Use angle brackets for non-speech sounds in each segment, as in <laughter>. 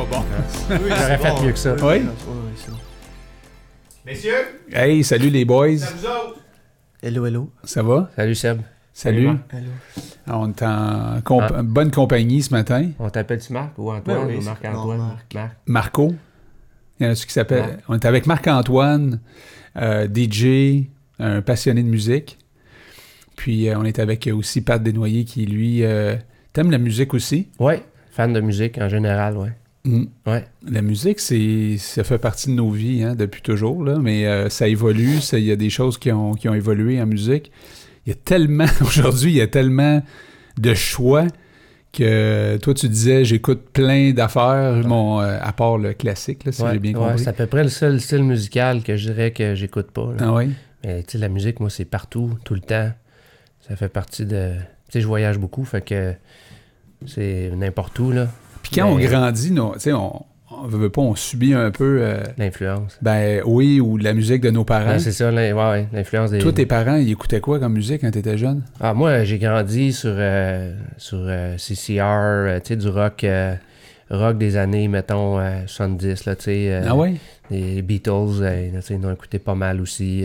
Non, c'est pas bon. J'aurais fait mieux que ça. Oui? Bon. Messieurs, Hey, salut les boys. Hello, hello. Ça va? Salut Seb. Salut. Salut, Hello. On est en comp- Ah. bonne compagnie ce matin. On t'appelle-tu Marc ou Antoine Ben oui, ou Marc-Antoine? Marc. Marc. Marco. Il y en a qui s'appelle. Marc. On est avec Marc-Antoine, euh, DJ, un passionné de musique. Puis euh, on est avec euh, aussi Pat Desnoyers qui, lui, euh, t'aimes la musique aussi. Ouais, fan de musique en général, ouais. Mm. Ouais. La musique, c'est, ça fait partie de nos vies hein, depuis toujours, là, mais euh, ça évolue. Il y a des choses qui ont, qui ont évolué en musique. Il y a tellement, <laughs> aujourd'hui, il y a tellement de choix que toi, tu disais, j'écoute plein d'affaires, euh, à part le classique, là, si Ouais, j'ai bien compris. c'est à peu près le seul style musical que je dirais que j'écoute pas. là. Ah? Mais tu sais, la musique, moi, c'est partout, tout le temps. Ça fait partie de. Tu sais, je voyage beaucoup, fait que c'est n'importe où, là, Puis quand on grandit, tu sais, on, on veut pas, on subit un peu, euh, l'influence. ben oui, ou la musique de nos parents. Ouais, c'est ça, l'in- ouais, l'influence des. Toi, tes parents, ils écoutaient quoi comme musique quand t'étais jeune? Ah, moi, j'ai grandi sur, euh, sur euh, CCR, tu sais, du rock, rock des années, mettons, euh, 70, là, tu sais. ah ouais? Les Beatles, tu sais, ils ont écouté pas mal aussi.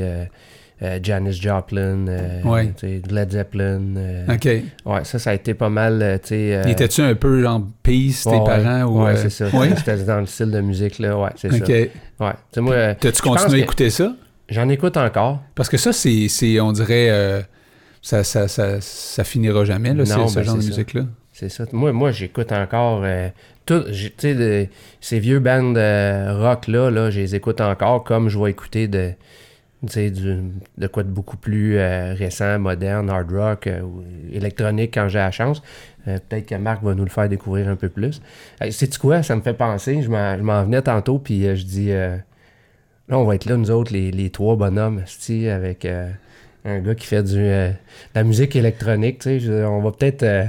Euh, Janis Joplin, euh, Ouais. Led Zeppelin. euh, OK. Ouais, ça, ça a été pas mal, euh, euh, Étais-tu un peu genre peace, tes ouais, parents? ou Ouais, c'est ça. C'était dans le style de musique, là, ouais, c'est ça. Ouais, moi, T'as-tu continué à écouter ça? j'en écoute encore. Parce que ça, c'est, c'est on dirait, ça, ça, ça, ça finira jamais, là, Non, ce ben, genre de ça. musique-là. C'est ça. Moi, moi j'écoute encore euh, tout, de- ces vieux bands de rock là, je les écoute encore comme je vais écouter de, de quoi de beaucoup plus euh, récent, moderne, hard rock euh, électronique quand j'ai la chance. Euh, Peut-être que Marc va nous le faire découvrir un peu plus. Sais-tu quoi? Ça me fait penser. Je m'en venais tantôt, puis je dis, là, on va être là, nous autres, les, les trois bonhommes, avec un gars qui fait du, euh, de la musique électronique. tu sais. Je- On va peut-être euh,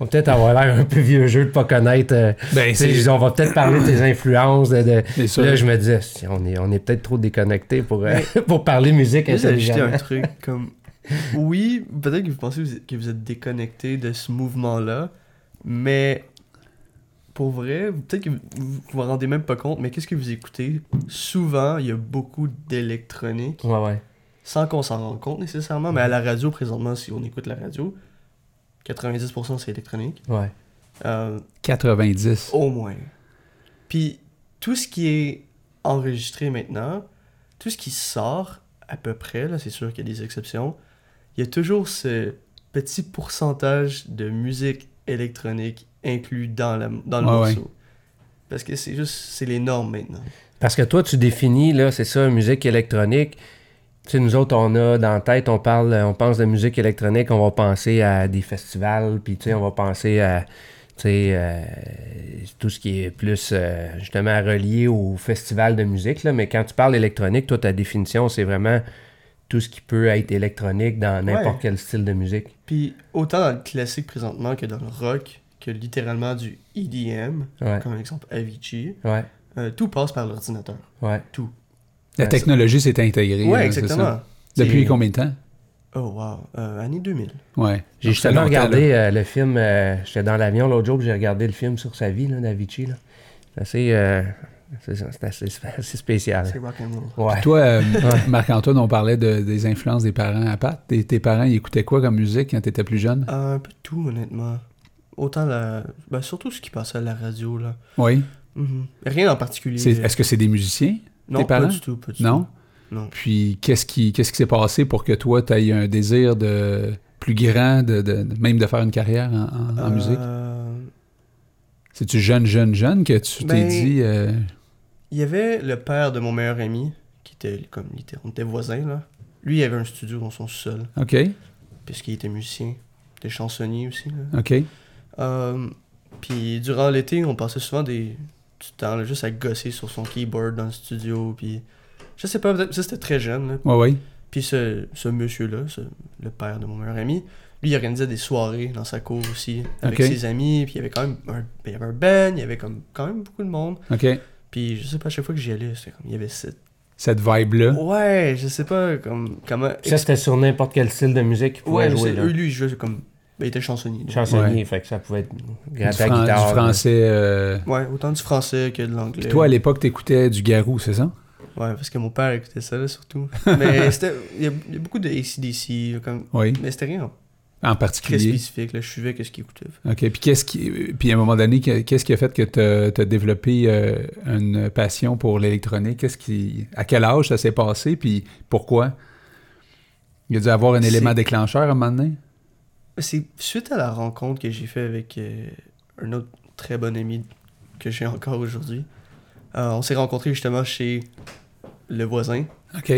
on va peut-être avoir l'air un peu vieux jeu de pas connaître. euh, Ben, c'est, on va peut-être parler de tes influences. De, de-. Là, je me disais, si, on est, on est peut-être trop déconnecté pour, euh, <laughs> pour parler musique intelligemment. un truc comme. Oui, peut-être que vous pensez que vous êtes- déconnecté de ce mouvement-là, mais pour vrai, peut-être que vous vous vous rendez même pas compte, mais qu'est-ce que vous écoutez? Souvent, il y a beaucoup d'électronique, Ouais, ouais. Sans qu'on s'en rende compte nécessairement, mais à la radio, présentement, si on écoute la radio, 90% c'est électronique. Ouais. Euh, 90. Au moins. Puis tout ce qui est enregistré maintenant, tout ce qui sort à peu près, là, c'est sûr qu'il y a des exceptions, il y a toujours ce petit pourcentage de musique électronique inclus dans, la, dans le Ouais, morceau. Parce que c'est juste, c'est les normes maintenant. Parce que toi, tu définis, là, c'est ça, musique électronique. Nous autres, on a dans la tête, on parle, on pense de musique électronique, on va penser à des festivals, puis tu sais, on va penser à, euh, tout ce qui est plus, euh, justement, relié au festival de musique, là. Mais quand tu parles électronique, toi, ta définition, c'est vraiment tout ce qui peut être électronique dans n'importe Ouais. quel style de musique. Puis autant dans le classique présentement que dans le rock, que littéralement du EDM, Ouais, comme exemple Avicii, ouais, euh, tout passe par l'ordinateur. ouais. La Ouais, technologie s'est intégrée. Là, c'est exactement. ça. Depuis combien de temps? Oh wow, euh, année 2000. Ouais. J'ai justement regardé euh, le film, euh, j'étais dans l'avion l'autre jour, j'ai regardé le film sur sa vie, là, d'Avicii. là. C'est assez, euh, assez, spécial. C'est rock and roll. Ouais. Toi, euh, <laughs> Marc-Antoine, on parlait de- des influences des parents à Pat. Tes, tes parents, ils écoutaient quoi comme musique quand t'étais plus jeune? Un peu de tout, honnêtement. Autant la. Ben, surtout ce qui passait à la radio, là. Oui. Mhm. Rien en particulier. Est-ce que c'est des musiciens? Non, tes pas parents? du tout, pas du Non? tout. Non. Puis qu'est-ce qui qu'est-ce qui s'est passé pour que toi, tu aies un désir de plus grand, de, de- même de faire une carrière en, en- en musique? Euh, C'est-tu jeune, jeune, jeune que tu t'es Ben, dit... euh, Il y avait le père de mon meilleur ami, qui était comme on était voisins, là. Lui, il avait un studio dans son sol, OK, puisqu'il était musicien. Il était chansonnier aussi, là. OK. Euh, puis durant l'été, on passait souvent des, du temps là, juste à gosser sur son keyboard dans le studio. Puis je sais pas, peut-être ça c'était très jeune. Là. Ouais, ouais. Puis ce, ce monsieur-là, ce- le père de mon meilleur ami, lui il organisait des soirées dans sa cour aussi avec Ok. ses amis. Puis il y avait quand même un, il y avait un band, il y avait comme, quand même beaucoup de monde. OK. Puis je sais pas, à chaque fois que j'y allais, c'était comme, il y avait cette... Cette vibe-là. Ouais, je sais pas comme, comment... Ça, c'était sur n'importe quel style de musique qu'il pouvait Ouais, jouer. là. eux, lui, il jouait comme Ben, il était chansonnier. Chansonnier, fait que ça pouvait être Du, gratter fran- guitare. du français. euh, Ouais, autant du français que de l'anglais. Puis toi, à l'époque, t'écoutais du Garou, c'est ça? Ouais, parce que mon père écoutait ça, là, surtout. <laughs> Mais c'était... Il y, a, il y a beaucoup de ACDC, comme... Oui. Mais c'était rien En très particulier. spécifique, là. Je suivais qu'est-ce qu'il écoutait. OK. Puis qu'est-ce qui. Puis à un moment donné, que- qu'est-ce qui a fait que tu as développé euh, une passion pour l'électronique? Qu'est-ce qui. À quel âge ça s'est passé? Puis pourquoi? Il y a dû avoir un C'est- élément déclencheur à un moment donné? C'est suite à la rencontre que j'ai fait avec euh, un autre très bon ami que j'ai encore aujourd'hui. Euh, on s'est rencontrés justement chez le voisin. OK.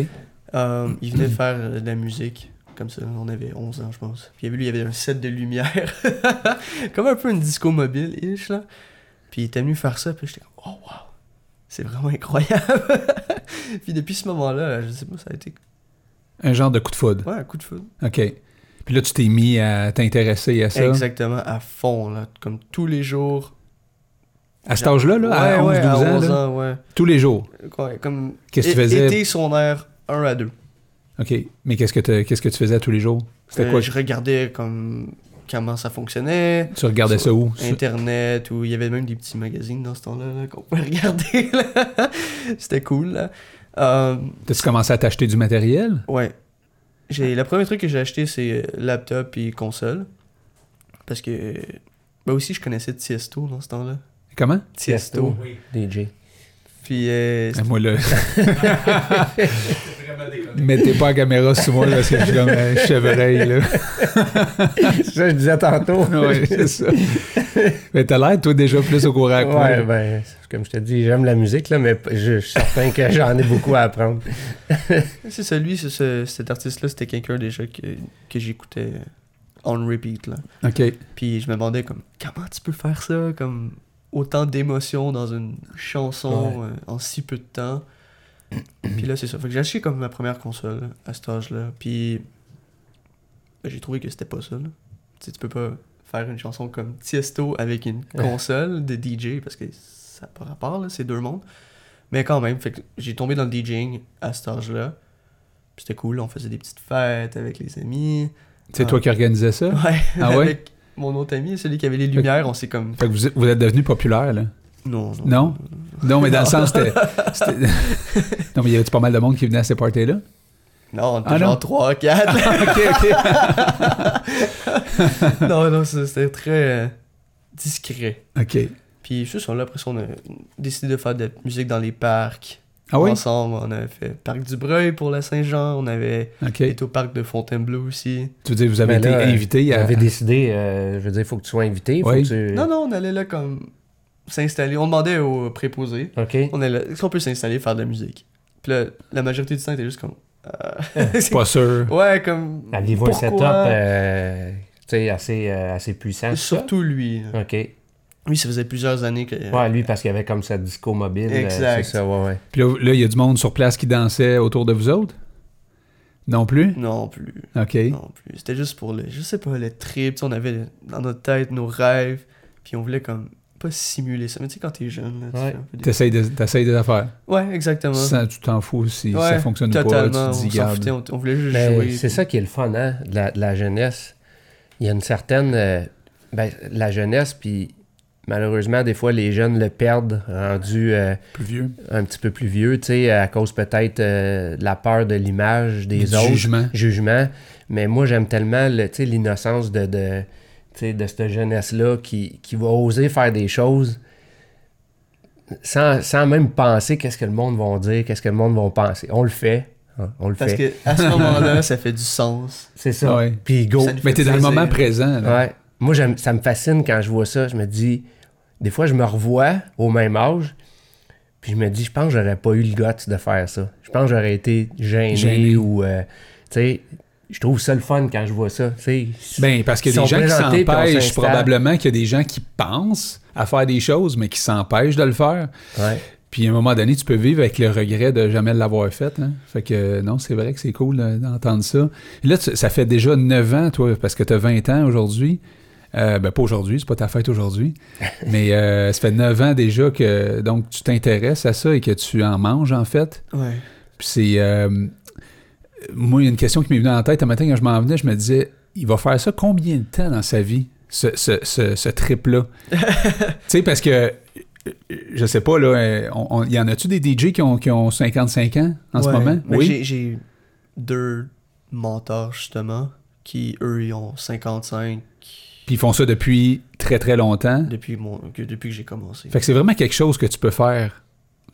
Euh, il venait <clears throat> faire de la musique, comme ça, on avait 11 ans, je pense. Puis il y avait, lui, il y avait un set de lumière, <laughs> comme un peu une disco mobile-ish, là. Puis il était venu faire ça, puis j'étais comme, oh wow, c'est vraiment incroyable. <laughs> puis depuis ce moment-là, je sais pas, ça a été Un genre de coup de foudre. ouais, un coup de foudre. OK. Puis là, tu t'es mis à t'intéresser à ça. Exactement, à fond, là, comme tous les jours. À cet âge-là, là, à Ouais, 11, ouais, 12 à ans, 11 là, ans, ouais. tous les jours? Comme Qu'est-ce que tu faisais? Été secondaire 1 à 2. OK. Mais qu'est-ce que, t'as- qu'est-ce que tu faisais tous les jours? C'était Euh, quoi? Je regardais comme comment ça fonctionnait, Tu regardais ça où? Internet, ou il y avait même des petits magazines dans ce temps-là là, qu'on pouvait <laughs> regarder. là. C'était cool. Là. Euh, T'as-tu commencé à t'acheter du matériel? ouais. J'ai, le premier truc que j'ai acheté, c'est euh, laptop et console. Parce que. Bah aussi, je connaissais Tiesto dans ce temps-là. Comment? Tiesto. Oui. DJ. Puis. euh, Ah, moi, là. <laughs> <laughs> mettez pas la caméra sur moi, là, parce que je suis comme un chevreuil, là. <laughs> c'est ça que je disais tantôt. <laughs> c'est ça. Mais t'as l'air, toi, déjà plus au courant que moi. Ouais, ben, comme je te dis, j'aime la musique, là, mais je, je suis certain que j'en ai beaucoup à apprendre. <laughs> C'est ça, lui, c'est ce- cet artiste-là, c'était quelqu'un déjà que, que j'écoutais on repeat. Là. OK. Puis je me demandais comme comment tu peux faire ça comme autant d'émotions dans une chanson euh, en si peu de temps? Puis là c'est ça. Fait que j'ai acheté comme ma première console à cet âge-là. Puis ben, j'ai trouvé que c'était pas ça. là. Tu sais, tu peux pas faire une chanson comme Tiesto avec une console de DJ parce que ça n'a pas rapport, là, c'est deux mondes. Mais quand même, fait que j'ai tombé dans le DJing à cet âge-là. Puis c'était cool, on faisait des petites fêtes avec les amis. C'est Ah. toi qui organisais ça? Ouais, Ah ouais? <laughs> avec mon autre ami, celui qui avait les lumières, on s'est comme... Fait que vous êtes devenu populaire, là. Non, non. Non? Non, mais dans le sens, c'était... <laughs> c'était- non, mais y avait-tu pas mal de monde qui venait à ces parties-là? Non, on était Ah, non? genre 3, 4. OK, <laughs> non, non, ça, c'était très euh, discret. OK. OK. Puis juste là, après ça, on a décidé de faire de la musique dans les parcs. Ah oui? Ensemble, on avait fait Parc du Breuil pour la Saint-Jean, on avait OK. été au parc de Fontainebleau aussi. Tu veux dire, vous avez Mais été invité à... J'avais décidé, euh, je veux dire, il faut que tu sois invité. Faut Oui. que tu... Non, non, on allait là comme s'installer. On demandait aux préposés, OK. on est là, est-ce qu'on peut s'installer faire de la musique? Puis là, la majorité du temps, était juste comme... euh, <laughs> c'est- Pas sûr. ouais, comme... Aviez-vous un pourquoi? setup euh, tu sais, assez, euh, assez puissant? ça? Surtout lui. OK. Lui, ça faisait plusieurs années que... Ouais, lui, parce qu'il y avait comme sa disco mobile. euh, Exact. c'est ça, ouais, ouais. Puis là, là, il y a du monde sur place qui dansait autour de vous autres? Non plus? Non plus. OK. Non plus. C'était juste pour le... Je sais pas, le trip. tu sais, On avait dans notre tête nos rêves. Puis on voulait comme... Pas simuler ça. Mais tu sais, quand t'es jeune, là, tu Ouais. fais un peu des- T'essayes de- t'essayes des affaires. Ouais, exactement. Tu t'en fous si Ouais, ça fonctionne ou pas. Totalement. Tu te on dis, s'en garde. foutait, on, on voulait juste Mais jouer. c'est puis- ça qui est le fun, hein, de la, de la jeunesse. Il y a une certaine... euh, ben, la jeunesse, puis malheureusement, des fois, les jeunes le perdent rendu euh, Plus vieux. un petit peu plus vieux, tu sais, à cause peut-être euh, de la peur de l'image des Du autres. jugement. jugement. Mais moi, j'aime tellement le, tu sais, l'innocence de, de, de cette jeunesse-là qui, qui va oser faire des choses sans, sans même penser qu'est-ce que le monde va dire, qu'est-ce que le monde va penser. On le fait. hein, On le Parce fait. que à ce moment-là, <laughs> ça fait du sens. C'est ça. Ouais. Puis go. Mais t'es dans le moment présent. là. Ouais. Moi, ça me fascine quand je vois ça. Je me dis, des fois, je me revois au même âge, puis je me dis, je pense que j'aurais pas eu le guts de faire ça. Je pense que j'aurais été gêné, Gêné. ou, euh, tu sais, je trouve ça le fun quand je vois ça. Ben, parce qu'il y a des gens qui s'empêchent, probablement qu'il y a des gens qui pensent à faire des choses, mais qui s'empêchent de le faire. Ouais. Puis à un moment donné, tu peux vivre avec le regret de jamais l'avoir fait. hein. Fait que non, c'est vrai que c'est cool euh, d'entendre ça. Et là, tu- ça fait déjà 9 ans, toi, parce que tu as 20 ans aujourd'hui. Euh, ben, pas aujourd'hui, c'est pas ta fête aujourd'hui. <laughs> mais euh, ça fait 9 ans déjà que donc tu t'intéresses à ça et que tu en manges, en fait. Ouais. Puis c'est. euh, moi, il y a une question qui m'est venue en tête un matin quand je m'en venais, je me disais il va faire ça combien de temps dans sa vie, ce, ce, ce, ce trip-là? <laughs> tu sais, parce que, je sais pas, là, on- on- y en a-tu des DJ qui ont, qui ont 55 ans en ce moment? mais Oui. j'ai- J'ai deux mentors, justement, qui, eux, ils ont 55 Puis ils font ça depuis très très longtemps. depuis, mon, que, depuis que j'ai commencé. Fait que c'est vraiment quelque chose que tu peux faire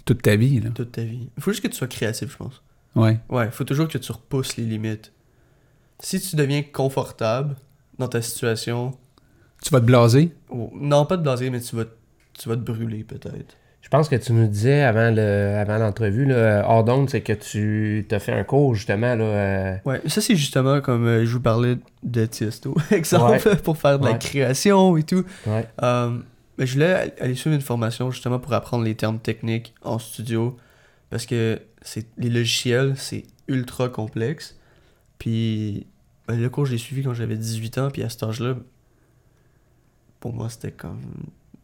toute ta vie, là. Toute ta vie. Il faut juste que tu sois créatif, je pense. Ouais. Ouais, il faut toujours que tu repousses les limites. Si tu deviens confortable dans ta situation, Tu vas te blaser? non pas de blaser, mais tu vas, tu vas te brûler peut-être. Je pense que tu nous disais avant le avant l'entrevue, là, hors d'onde, c'est que tu t'as fait un cours justement là. euh, Ouais, ça c'est justement comme euh, je vous parlais de Tiesto, <laughs> exemple, pour faire de la Ouais. création et tout. ouais. Euh, mais je voulais aller suivre une formation justement pour apprendre les termes techniques en studio parce que les logiciels, c'est ultra complexe. Puis ben, le cours, je l'ai suivi quand j'avais 18 ans, puis à cet âge-là, pour moi, c'était comme.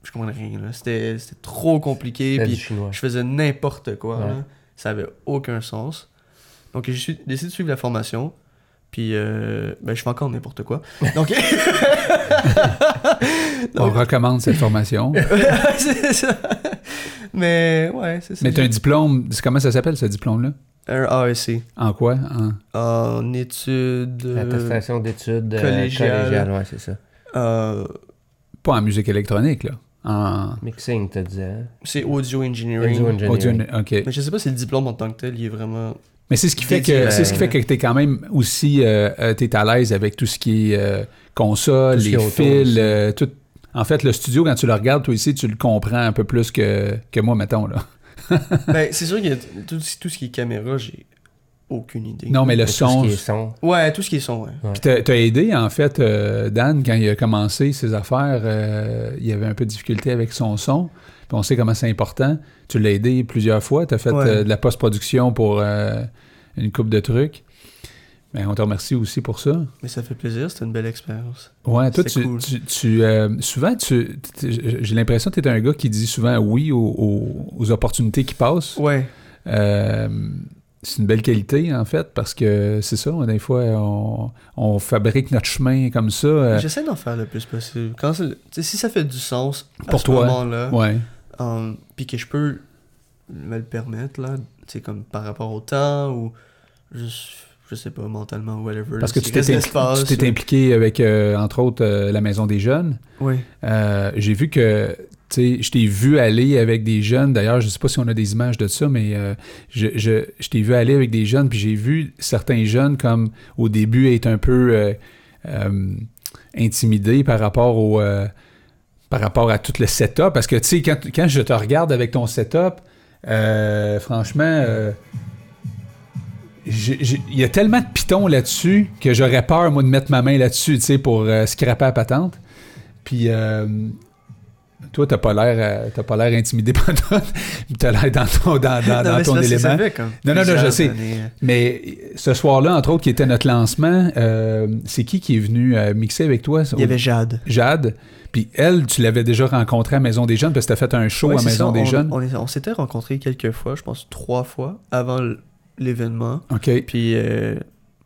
Je comprenais rien, là. C'était trop compliqué, puis je faisais n'importe quoi, Ouais. là. Ça avait aucun sens. Donc j'ai décidé de suivre la formation, puis euh, ben, je fais encore n'importe quoi. Donc. <laughs> On recommande cette formation. <laughs> c'est ça. Mais ouais, c'est ça. Mais tu as un diplôme, comment ça s'appelle ce diplôme-là? Un AEC. En quoi? En- En études. euh, L'attestation d'études euh, collégiales. collégiales, ouais, c'est ça. euh, Pas en musique électronique, là. En Mixing, tu disais. hein? c'est audio engineering. Audio engineering. audio, OK. Mais je sais pas si le diplôme en tant que tel, il est vraiment. Mais c'est ce qui fait que c'est ce qui fait que t'es quand même aussi euh, euh, t'es à l'aise avec tout ce qui est euh, console, les fils, euh, tout. En fait, le studio quand tu le regardes toi ici, tu le comprends un peu plus que, que moi mettons là. <laughs> ben, c'est sûr a tout, tout ce qui est caméra, j'ai aucune idée. Non, mais le Tout ce son. qui est son. Ouais, tout ce qui est son, ouais. Puis t'as aidé en fait Dan quand il a commencé ses affaires, il avait un peu de difficulté avec son son. Puis on sait comment c'est important. Tu l'as aidé plusieurs fois. Tu as fait Ouais. euh, de la post-production pour euh, une coupe de trucs. Mais on te remercie aussi pour ça. Mais ça fait plaisir, c'était une belle expérience. Ouais, toi, tu, cool. tu, tu, euh, souvent, tu, j'ai l'impression que tu es un gars qui dit souvent oui aux, aux- aux opportunités qui passent. Ouais. Euh, c'est une belle qualité, en fait, parce que c'est ça, des fois, on, on fabrique notre chemin comme ça. J'essaie d'en faire le plus possible. Quand si ça fait du sens à Pour ce toi, moment-là, ouais. Puis que je peux me le permettre, là, c'est comme par rapport au temps ou juste, je sais pas, mentalement, whatever. Parce que tu t'es, ou- impliqué avec, euh, entre autres, euh, la Maison des Jeunes. Oui. Euh, j'ai vu que, tu sais, je t'ai vu aller avec des jeunes. D'ailleurs, je sais pas si on a des images de ça, mais euh, je, je, je t'ai vu aller avec des jeunes, puis j'ai vu certains jeunes comme au début être un peu euh, euh, intimidés par rapport au, par rapport à tout le setup. Parce que, tu sais, quand, je te regarde avec ton setup, euh, franchement, euh, il y a tellement de pitons là-dessus que j'aurais peur, moi, de mettre ma main là-dessus, tu sais, pour euh, scraper la patente. Puis, euh, toi, t'as pas l'air euh, t'as pas l'air intimidé <laughs> par toi. T'as l'air dans ton, dans, dans- Non, dans mais c'est ton élément. fait comme Non, non, non, je sais. années, euh, Mais ce soir-là, entre autres, qui était notre lancement, euh, c'est qui qui est venu euh, mixer avec toi? Il y avait Jade. Jade. Puis elle, tu l'avais déjà rencontrée à Maison des Jeunes parce que t'as fait un show Ouais, à Maison ça, des on, Jeunes. On, s'était rencontrés quelques fois, je pense trois fois, avant l'événement. OK. Puis, euh,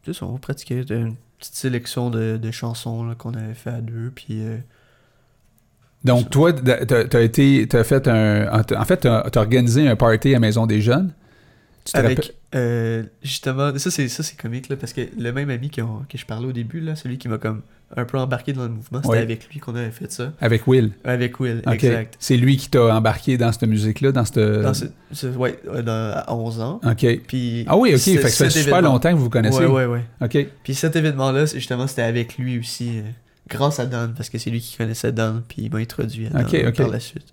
c'est ça, on pratiquait une petite sélection de, de chansons qu'on avait fait à deux. Puis, Donc, toi, t'as t'as été, t'as fait un, en fait, t'as as organisé un party à Maison des Jeunes. Tu avec, euh, justement, ça c'est, ça c'est comique, là, parce que le même ami que, que je parlais au début, là, celui qui m'a comme un peu embarqué dans le mouvement, c'était Oui. avec lui qu'on avait fait ça. Avec Will. Avec Will, exact. C'est lui qui t'a embarqué dans cette musique-là, dans cette... Dans ce, ce- ouais, euh, dans- à 11 ans. OK. Puis, Ah oui, OK. Fait que ça fait super longtemps que vous vous connaissez. Ouais, ouais, ouais. OK. Puis cet événement-là, c'est- justement, c'était avec lui aussi, euh, grâce à Dan, parce que c'est lui qui connaissait Dan, puis il m'a introduit à Dan Ok, ok. par la suite.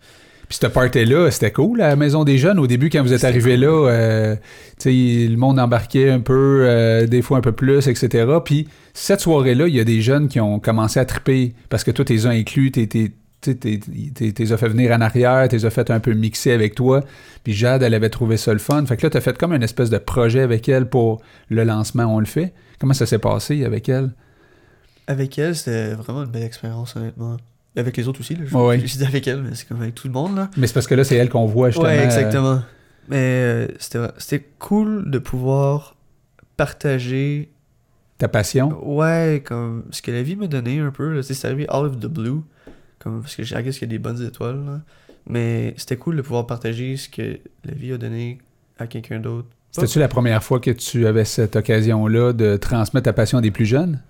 Puis cette party-là, c'était cool, à la Maison des Jeunes. Au début, quand vous êtes arrivé cool. là, euh, tu sais, le monde embarquait un peu, euh, des fois un peu plus, etc. Puis cette soirée-là, il y a des jeunes qui ont commencé à triper parce que toi, t'es as inclus, t'es- t'es as fait venir en arrière, t'es as fait un peu mixer avec toi. Puis Jade, elle avait trouvé ça le fun. Fait que là, t'as fait comme une espèce de projet avec elle pour le lancement, on le fait. Comment ça s'est passé avec elle? Avec elle, c'était vraiment une belle expérience, honnêtement. Avec les autres aussi, là. Je, Ouais, ouais. je dis avec elle, mais c'est comme avec tout le monde, là. Mais c'est parce que là, c'est elle qu'on voit justement. Ouais, euh, exactement. Mais euh, c'était cool de pouvoir partager Ta passion? Ouais, comme ce que la vie m'a donné un peu. C'est arrivé out of the blue. Comme, parce que j'ai qu'il y a des bonnes étoiles. là. Mais c'était cool de pouvoir partager ce que la vie a donné à quelqu'un d'autre. C'était-tu la première fois que tu avais cette occasion-là de transmettre ta passion à des plus jeunes?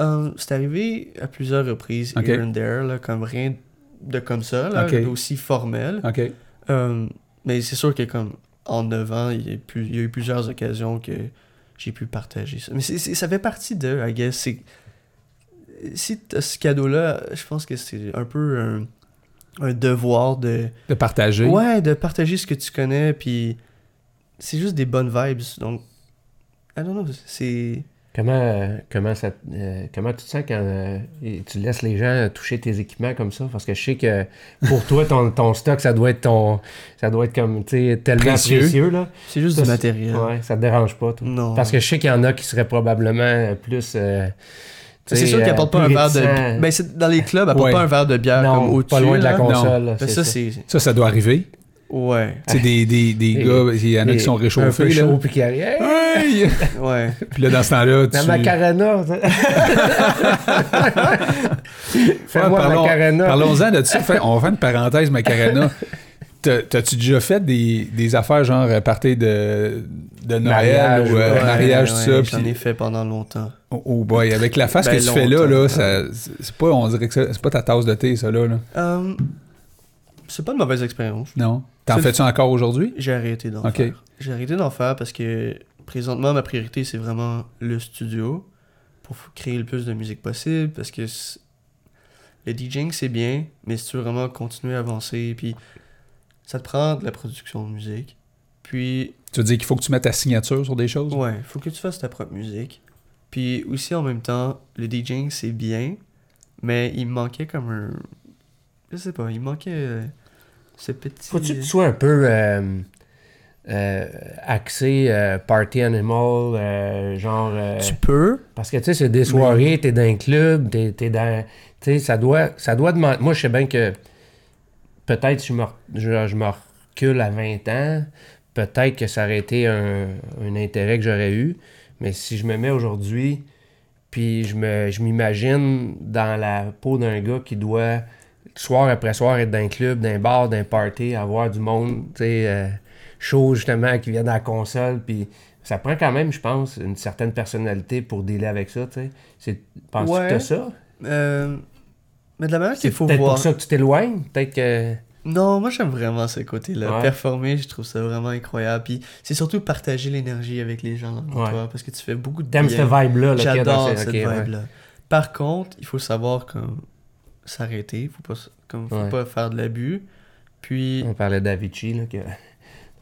Euh, c'est arrivé à plusieurs reprises, Ok. here and there, là, comme rien de comme ça, là, Ok. aussi formel. Euh, mais c'est sûr que comme en 9 ans, il y, a plus- il y a eu plusieurs occasions que j'ai pu partager ça. Mais ça fait partie de, I guess. Si t'as ce cadeau-là, je pense que c'est un peu un, un devoir de... De partager. Ouais, de partager ce que tu connais, puis c'est juste des bonnes vibes. Donc, I don't know, c'est... Comment, comment, ça, euh, comment tu te sens quand euh, tu laisses les gens toucher tes équipements comme ça? Parce que je sais que pour toi, ton, ton stock, ça doit être ton. Ça doit être comme, tu sais, tellement Précieux. précieux, là. C'est juste Ça, du matériel. Ouais, ça te dérange pas, toi. Non. Parce que je sais qu'il y en a qui seraient probablement plus. euh, C'est sûr qu'ils euh, apportent pas un verre de... Ben, dans les clubs, apportent Ouais. pas un verre de bière comme au-dessus. pas loin de la là. console. là, Ben. Ça, ça doit arriver. Ouais. C'est des, des, des Et- gars, il y en a qui sont Un peu réchauffés. Là. chaud, puis qui. Hey! <laughs> Ouais. Puis là, dans ce temps-là, tu... La Macarena. <laughs> Ouais, Fais-moi parlons- Macarena. Parlons-en de ça. Fait- on va faire une parenthèse, Macarena. T'as- T'as-tu déjà fait des, des affaires genre euh, partir de, de Noël Mariage, ou euh, ouais, mariage, ouais, tout ça? J'en ai fait pendant longtemps. Oh, oh boy, avec la face Ben, que tu fais là, là ça, c'est pas, on dirait que c'est pas ta tasse de thé, ça là. là. Euh, c'est pas une mauvaise expérience. Non? T'en fais-tu encore aujourd'hui? J'ai arrêté d'en faire. J'ai arrêté d'en faire parce que présentement, ma priorité, c'est vraiment le studio pour créer le plus de musique possible. Parce que le DJing, c'est bien, mais si tu veux vraiment continuer à avancer, puis ça te prend de la production de musique. Puis, Tu veux dire qu'il faut que tu mettes ta signature sur des choses? ouais, faut que tu fasses ta propre musique. Puis aussi, en même temps, le DJing, c'est bien, mais il me manquait comme un. Je sais pas, il manquait euh, ce petit. Faut-tu que tu sois un peu euh, euh, axé euh, party animal, euh, genre. euh, Tu peux, Parce que tu sais, c'est des soirées, t'es dans un club, t'es, t'es dans. Tu sais, ça doit, ça doit demander. Moi, je sais bien que peut-être je me, je me recule à 20 ans, peut-être que ça aurait été un, un intérêt que j'aurais eu. Mais si je me mets aujourd'hui, puis je, me, je m'imagine dans la peau d'un gars qui doit, soir après soir, être dans un club, dans un bar, dans un party, avoir du monde, tu sais, euh, chaud justement, qui vient dans la console, puis ça prend quand même, je pense, une certaine personnalité pour dealer avec ça, tu sais. C'est, penses-tu Ouais. que t'as ça? Euh, mais de la manière C'est qu'il faut peut-être voir. pour ça que tu t'éloignes, peut-être que... Non, moi j'aime vraiment ce côté-là. Ouais. Performer, je trouve ça vraiment incroyable. Puis c'est surtout partager l'énergie avec les gens Ouais. toi parce que tu fais beaucoup de T'aimes cette vibe-là, J'adore cette vibe-là. Par contre, il faut savoir comme s'arrêter, faut pas comme faut Ouais. pas faire de l'abus. Puis On parlait d'Avicii, là, que...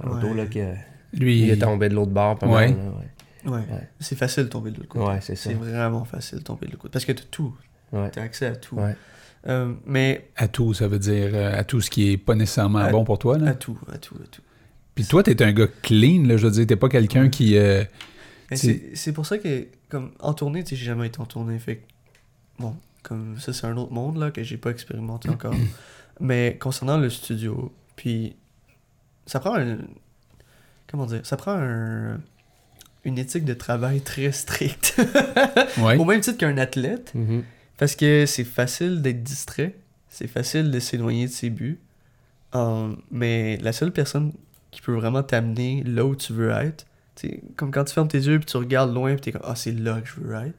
Tantôt, Ouais. là, que... Lui, Il est tombé de l'autre bord, pas Ouais. mal, là, ouais. ouais, Ouais. c'est facile de tomber de l'autre côté. Ouais, c'est ça. C'est vraiment facile de tomber de l'autre côté parce que t'as tout, Ouais. t'as accès à tout. Ouais. Euh, mais à tout, ça veut dire euh, à tout ce qui est pas nécessairement À- bon pour toi. Là. à tout, à tout, à tout. Puis toi, t'es un gars clean, là, je veux dire, t'es pas quelqu'un qui... euh, Mais C'est- pour ça que, comme, en tournée, tu sais, j'ai jamais été en tournée. Fait que, bon, comme, ça, c'est un autre monde, là, que j'ai pas expérimenté encore. Mais concernant le studio, puis, ça prend un. Comment dire Ça prend un, une éthique de travail très stricte. <laughs> ouais. Au même titre qu'un athlète. Mhm. Parce que c'est facile d'être distrait. C'est facile de s'éloigner de ses buts. Euh, mais la seule personne qui peut vraiment t'amener là où tu veux être, tu sais, comme quand tu fermes tes yeux puis tu regardes loin puis t'es comme ah c'est là que je veux être.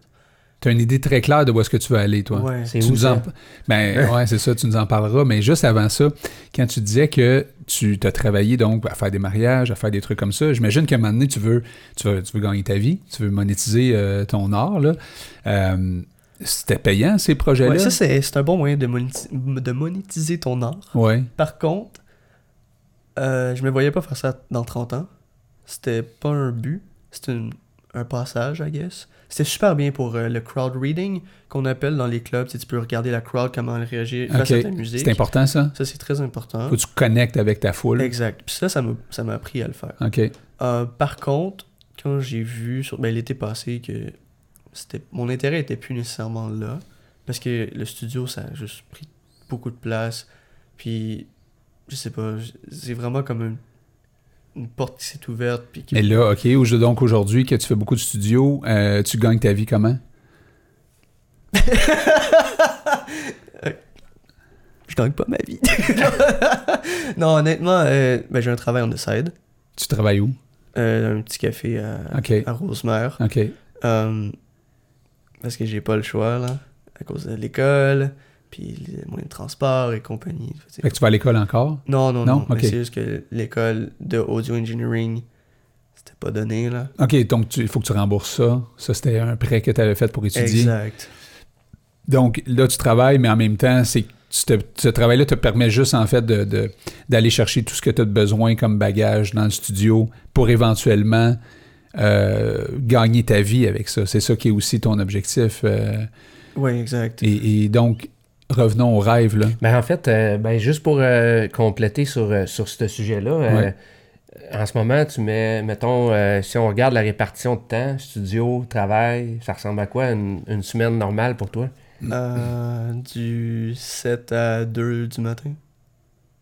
T'as une idée très claire de où est-ce que tu veux aller, toi. Ouais. C'est Tu où, nous ça? en... Ben, <laughs> ouais, c'est ça, tu nous en parleras. Mais juste avant ça, quand tu disais que tu t'as travaillé donc à faire des mariages, à faire des trucs comme ça, j'imagine qu'à un moment donné, tu veux, tu veux, tu veux gagner ta vie, tu veux monétiser euh, ton art. Là. Euh, C'était payant, ces projets-là? Ouais, ça c'est c'est un bon moyen de monétiser ton art. Ouais. Par contre, euh, je me voyais pas faire ça dans 30 ans. C'était pas un but, c'était une- un passage, I guess. C'était super bien pour euh, le crowd reading qu'on appelle dans les clubs. Tu, sais, tu peux regarder la crowd, comment elle réagit face à ta musique. C'est important, ça? Ça, c'est très important. Faut que tu connectes avec ta foule. Exact. Puis ça, ça m'a appris à le faire. OK. Euh, par contre, quand j'ai vu sur ben, l'été passé que c'était mon intérêt était plus nécessairement là parce que le studio ça a juste pris beaucoup de place puis je sais pas c'est vraiment comme un une porte qui s'est ouverte. Puis qui- Mais là, OK, donc aujourd'hui, que tu fais beaucoup de studios, euh, tu gagnes ta vie comment? <laughs> Je gagne pas ma vie. <laughs> non, honnêtement, euh, ben, j'ai un travail on the side. Tu travailles où? Euh, un petit café à, OK. à Rosemère. OK. Euh, parce que j'ai pas le choix, là. À cause de l'école, puis les moyens de transport et compagnie. Fait que- tu vas à l'école encore? Non, non, Non? non. C'est juste que l'école de audio engineering, c'était pas donné, là. OK, donc il faut que tu rembourses ça. Ça, c'était un prêt que tu avais fait pour étudier. Exact. Donc là, tu travailles, mais en même temps, c'est te- ce travail-là te permet juste, en fait, de- de- d'aller chercher tout ce que tu as besoin comme bagage dans le studio pour éventuellement euh, gagner ta vie avec ça. C'est ça qui est aussi ton objectif. euh, Oui, exact. et, et donc, revenons au rêve, là. Ben, en fait, euh, ben, juste pour euh, compléter sur, euh, sur ce sujet-là, euh, Ouais. en ce moment, tu mets, mettons, euh, si on regarde la répartition de temps, studio, travail, ça ressemble à quoi une, une semaine normale pour toi? Euh, du 7 à 2 du matin.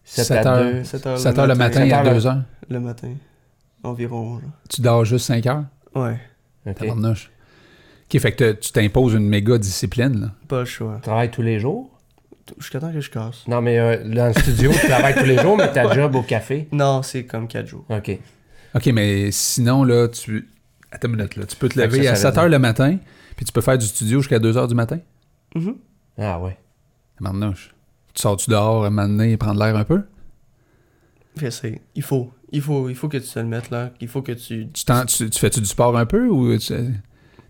7 Sept à heures. 2. 7 heures, 7 heures le matin Sept à heures le- 2 heures. Le matin. Environ, là. Tu dors juste 5 heures? Ouais, OK. Tabarnouche. OK, fait que te- tu t'imposes une méga discipline, là. pas le choix. Tu travailles tous les jours? Jusqu'à temps que je casse. Non, mais euh, dans le studio, tu travailles tous les jours, mais ta <laughs> job au café? Non, c'est comme 4 jours. OK. OK, mais sinon, là, tu... Attends une minute, là. Tu peux te lever ça, à ça veut 7 heures le matin, puis tu peux faire du studio jusqu'à 2 heures du matin? Mhm. Ah ouais. Tu sors-tu dehors un moment donné et prendre l'air un peu? J'essaie. Il faut. Il faut, il faut que tu te le mettes là. Il faut que tu. Tu, tu, tu fais-tu du sport un peu ou tu...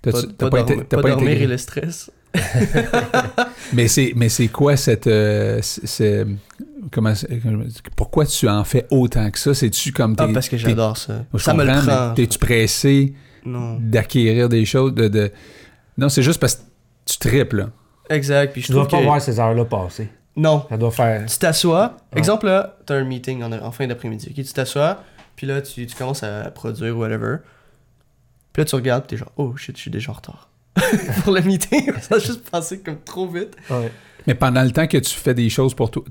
Pas, pas t'as pas dormir, été- t'as pas pas dormir intégré? et le stress. <laughs> Mais c'est mais c'est quoi cette euh, c'est- comment pourquoi tu en fais autant que ça? C'est-tu comme Ah, parce que j'adore ça. je Ça me le prend. T'es-tu pressé Non. d'acquérir des choses de, de- Non, c'est juste parce que tu triples. là. Exact. Puis je Tu dois pas que. voir ces heures-là passer. Non. Ça doit faire... Tu t'assois. Exemple là, t'as un meeting en, en fin d'après-midi. Tu t'assois. Puis là, tu, tu commences à produire whatever. Puis là, tu regardes. Puis t'es genre, oh shit, je suis déjà en retard. <laughs> Pour le meeting. <laughs> ça a juste passé comme trop vite. Mais pendant le temps que tu fais des choses pour toi,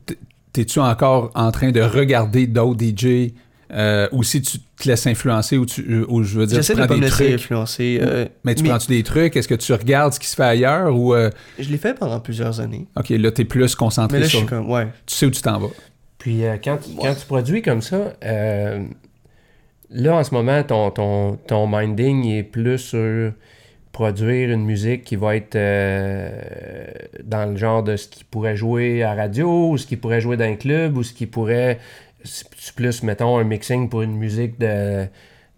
t'es-tu encore en train de regarder d'autres DJ euh, ou si tu te laisses influencer ou tu ou je veux dire J'essaie tu de prends pas me des laisser trucs? influencer. euh, mais tu prends-tu des trucs? Est-ce que tu regardes ce qui se fait ailleurs ou euh, Je l'ai fait pendant plusieurs années. ok là t'es plus concentré Mais là, je sur suis comme, ouais. tu sais où tu t'en vas Puis euh, quand, tu, quand tu produis comme ça, euh, là en ce moment, ton, ton, ton minding est plus sur produire une musique qui va être euh, dans le genre de ce qui pourrait jouer à radio, ou ce qui pourrait jouer dans un club, ou ce qui pourrait. Plus, mettons, un mixing pour une musique de,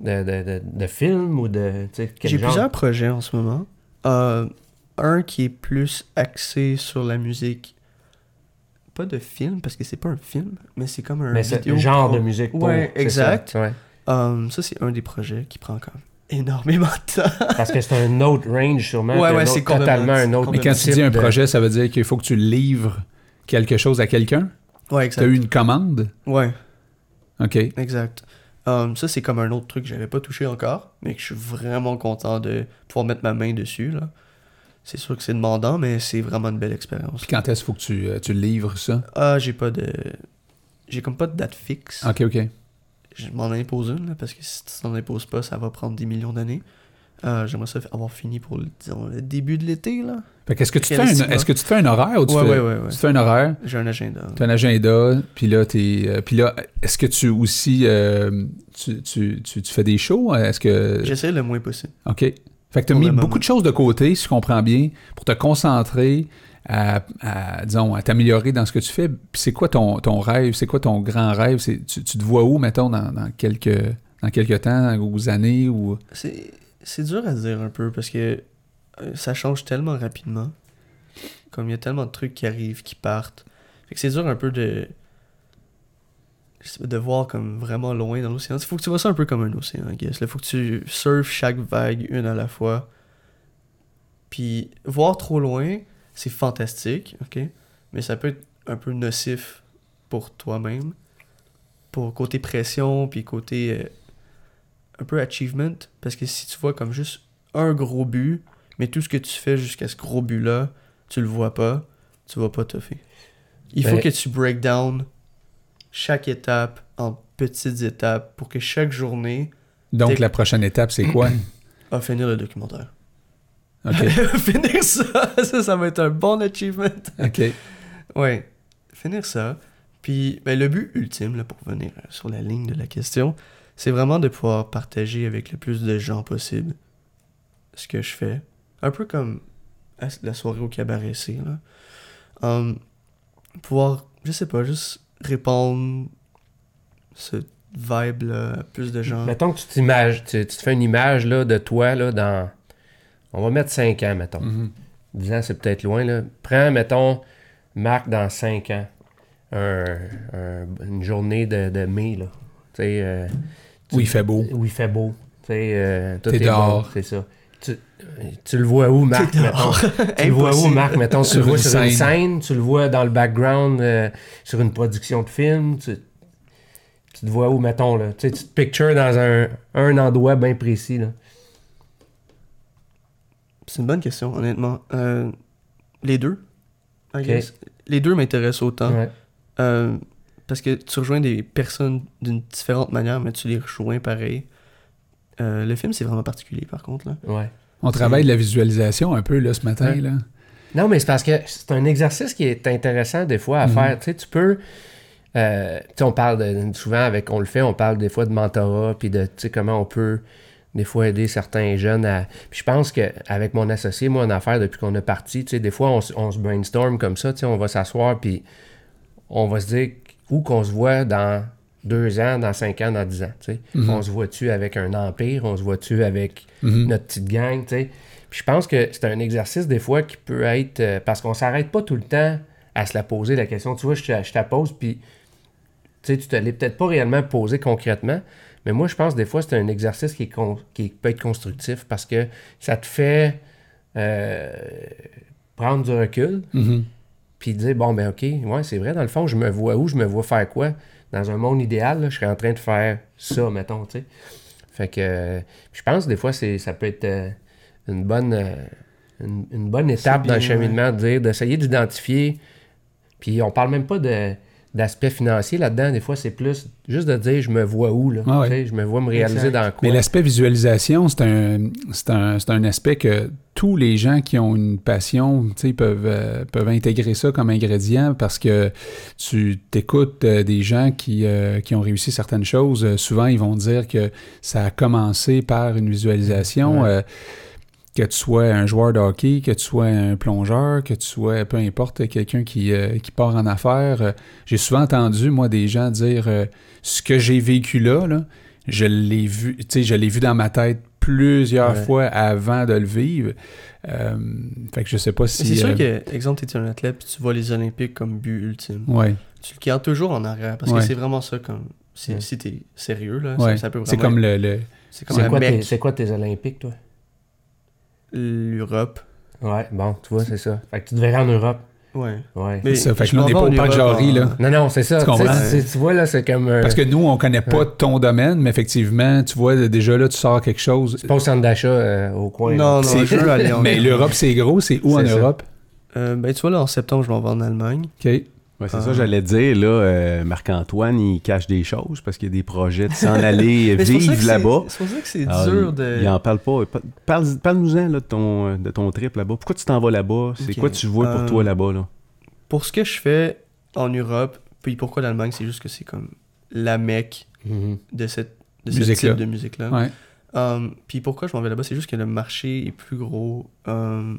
de, de, de, de film ou de. J'ai plusieurs projets en ce moment. Euh, un qui est plus axé sur la musique. Pas de film, parce que c'est pas un film, mais c'est comme un Mais vidéo genre pro- de musique pour. Ouais, c'est exact. Ça, ouais. Euh, ça, c'est un des projets qui prend même énormément de temps. Parce que c'est un autre range, sûrement. Ouais, ouais, c'est complètement- totalement un autre. mais quand tu dis un de- projet ça veut dire qu'il faut que tu livres quelque chose à quelqu'un? Ouais, tu as exact. eu une commande? Ouais, ok exact. Euh, ça, c'est comme un autre truc que j'avais pas touché encore, mais que je suis vraiment content de pouvoir mettre ma main dessus. là. C'est sûr que c'est demandant, mais c'est vraiment une belle expérience. puis quand est-ce qu'il faut que tu, euh, tu livres ça? Ah, j'ai pas de. J'ai comme pas de date fixe. ok ok Je m'en impose une, là, parce que si tu t'en imposes pas, ça va prendre des millions d'années. Euh, J'aimerais ça avoir fini pour le, disons, le début de l'été, là. est-ce que tu fais un, Réalistiquement. est-ce que tu fais un horaire ou tu, Ouais, fais, ouais, ouais, ouais. tu fais un horaire? J'ai un agenda. tu as un agenda puis là euh, puis là est-ce que tu aussi euh, tu, tu, tu, fais des shows? Est-ce que J'essaie le moins possible. OK. Fait que tu as mis beaucoup de choses de côté, si je comprends bien, pour te concentrer à, disons, à t'améliorer dans ce que tu fais. C'est quoi ton, ton rêve? C'est quoi ton grand rêve? Tu, tu te vois où, mettons, dans, quelques, dans quelques temps, ou années? Ou... C'est dur à dire un peu parce que euh, ça change tellement rapidement. Comme il y a tellement de trucs qui arrivent, qui partent. Fait que c'est dur un peu de. de voir comme vraiment loin dans l'océan. Il faut que tu vois ça un peu comme un océan, guess. Il faut que tu surfes chaque vague une à la fois. Puis voir trop loin, c'est fantastique, ok? Mais ça peut être un peu nocif pour toi-même. Pour côté pression, puis côté euh, un peu achievement. Parce que si tu vois comme juste un gros but, mais tout ce que tu fais jusqu'à ce gros but-là, tu le vois pas, tu vas pas te faire. Il faut Mais- que tu break down chaque étape en petites étapes pour que chaque journée Donc, la prochaine étape, c'est quoi? <coughs> va finir le documentaire. <laughs> Finir ça, <laughs> ça, ça va être un bon achievement. OK. <laughs> Ouais, finir ça. Puis ben, le but ultime, là, pour venir sur la ligne de la question, c'est vraiment de pouvoir partager avec le plus de gens possible ce que je fais. Un peu comme la soirée au cabaret C, là. Hum, pouvoir, je sais pas, juste répondre ce vibe-là à plus de gens. Mettons que tu t'images, tu, tu te fais une image là, de toi là, dans. On va mettre 5 ans, mettons. Mhm. 10 ans, c'est peut-être loin. Là. Prends, mettons, Marc dans 5 ans. Un- un- une journée de, de mai, là. Euh, tu- Où il fait beau. Où il fait beau. Euh, tout T'es dehors. c'est ça. Tu, tu le vois où, Marc, mettons? <laughs> Tu le vois où. Marc, mettons? Tu Sur le vois une sur une scène? scène, tu le vois dans le background, euh, sur une production de film, tu, tu te vois où, mettons, là? Tu sais, tu te pictures dans un, un endroit bien précis, là. C'est une bonne question, honnêtement. Euh, les deux, I Ok. guess. Les deux m'intéressent autant. Ouais. Euh, parce que tu rejoins des personnes d'une différente manière, mais tu les rejoins pareil. Euh, le film, c'est vraiment particulier, par contre. Là. ouais. On travaille la visualisation un peu, là, ce matin, Ouais. là. Non, mais c'est parce que c'est un exercice qui est intéressant des fois à Mhm. faire. Tu sais, tu peux. euh, tu sais, on parle de, souvent avec, on le fait, on parle des fois de mentorat, puis de, tu sais, comment on peut des fois aider certains jeunes à. Puis je pense qu'avec mon associé, moi, en affaires, depuis qu'on est parti, tu sais, des fois, on, on se brainstorm comme ça, tu sais, on va s'asseoir, puis on va se dire où qu'on se voit dans deux ans, dans cinq ans, dans dix ans, tu sais. Mhm. On se voit-tu avec un empire, on se voit-tu avec Mhm. notre petite gang, tu sais? Puis je pense que c'est un exercice des fois qui peut être euh, parce qu'on s'arrête pas tout le temps à se la poser la question. Tu vois, je te, je te la pose puis tu sais, tu te l'es peut-être pas réellement posé concrètement, mais moi je pense des fois c'est un exercice qui, est con- qui peut être constructif parce que ça te fait euh, prendre du recul Mhm. puis dire bon ben ok ouais c'est vrai dans le fond je me vois où je me vois faire quoi? Dans un monde idéal là, je serais en train de faire ça mettons tu sais. Fait que euh, je pense des fois c'est ça peut être euh, une bonne euh, une, une bonne étape bien, dans le cheminement de dire d'essayer d'identifier puis on parle même pas de d'aspect financier là-dedans des fois c'est plus juste de dire je me vois où là Ah ouais. Je me vois me réaliser Exact. dans quoi Mais l'aspect visualisation, c'est un, un, un aspect que tous les gens qui ont une passion, peuvent, euh, peuvent intégrer ça comme ingrédient parce que tu t'écoutes euh, des gens qui, euh, qui ont réussi certaines choses. souvent, ils vont dire que ça a commencé par une visualisation. Ouais. Que tu sois un joueur de hockey, que tu sois un plongeur, que tu sois, peu importe, quelqu'un qui, euh, qui part en affaires. euh, J'ai souvent entendu, moi, des gens dire euh, ce que j'ai vécu là, là je l'ai vu, tu sais, je l'ai vu dans ma tête plusieurs Ouais. fois avant de le vivre. Euh, fait que je sais pas si. c'est sûr euh, que, exemple, tu es un athlète puis tu vois les Olympiques comme but ultime. Ouais, Tu le gardes toujours en arrière parce Ouais. que c'est vraiment ça comme. Si, Ouais. si t'es sérieux, là, ouais. ça, ça peut vraiment. C'est comme être- le. le- C'est comme c'est la quoi, tes, Mecque, c'est quoi tes olympiques toi? l'Europe. ouais bon tu vois c'est ça fait que tu devrais en Europe Ouais. ouais Mais ça, fait que là, on n'est pas au parc Europe Jarry, là. Non, non, c'est ça. Tu comprends? tu vois, là, c'est comme. euh, Parce que nous, on connaît pas Ouais. ton domaine, mais effectivement, tu vois, déjà là, tu sors quelque chose. c'est pas au centre d'achat euh, au coin. Non, là. non, C'est- je veux aller en <laughs> Mais l'Europe, c'est gros. C'est où en ça. Europe? Euh, ben, tu vois, là, en septembre, je m'en vais en Allemagne. OK. Ouais, c'est Ah. ça, j'allais dire. Là, euh, Marc-Antoine, il cache des choses parce qu'il y a des projets de s'en <laughs> aller vivre là-bas. C'est pour ça que c'est Ah, dur de. Il en parle pas. Pa- Parle, parle-nous-en de, ton, de ton trip là-bas. Pourquoi tu t'en vas là-bas? C'est quoi tu vois pour Euh, toi là-bas? Là? Pour ce que je fais en Europe, puis pourquoi l'Allemagne, c'est juste que c'est comme la mecque Mhm. de, cette, de ce type de musique-là. Ouais. Um, puis pourquoi je m'en vais là-bas, c'est juste que le marché est plus gros, um,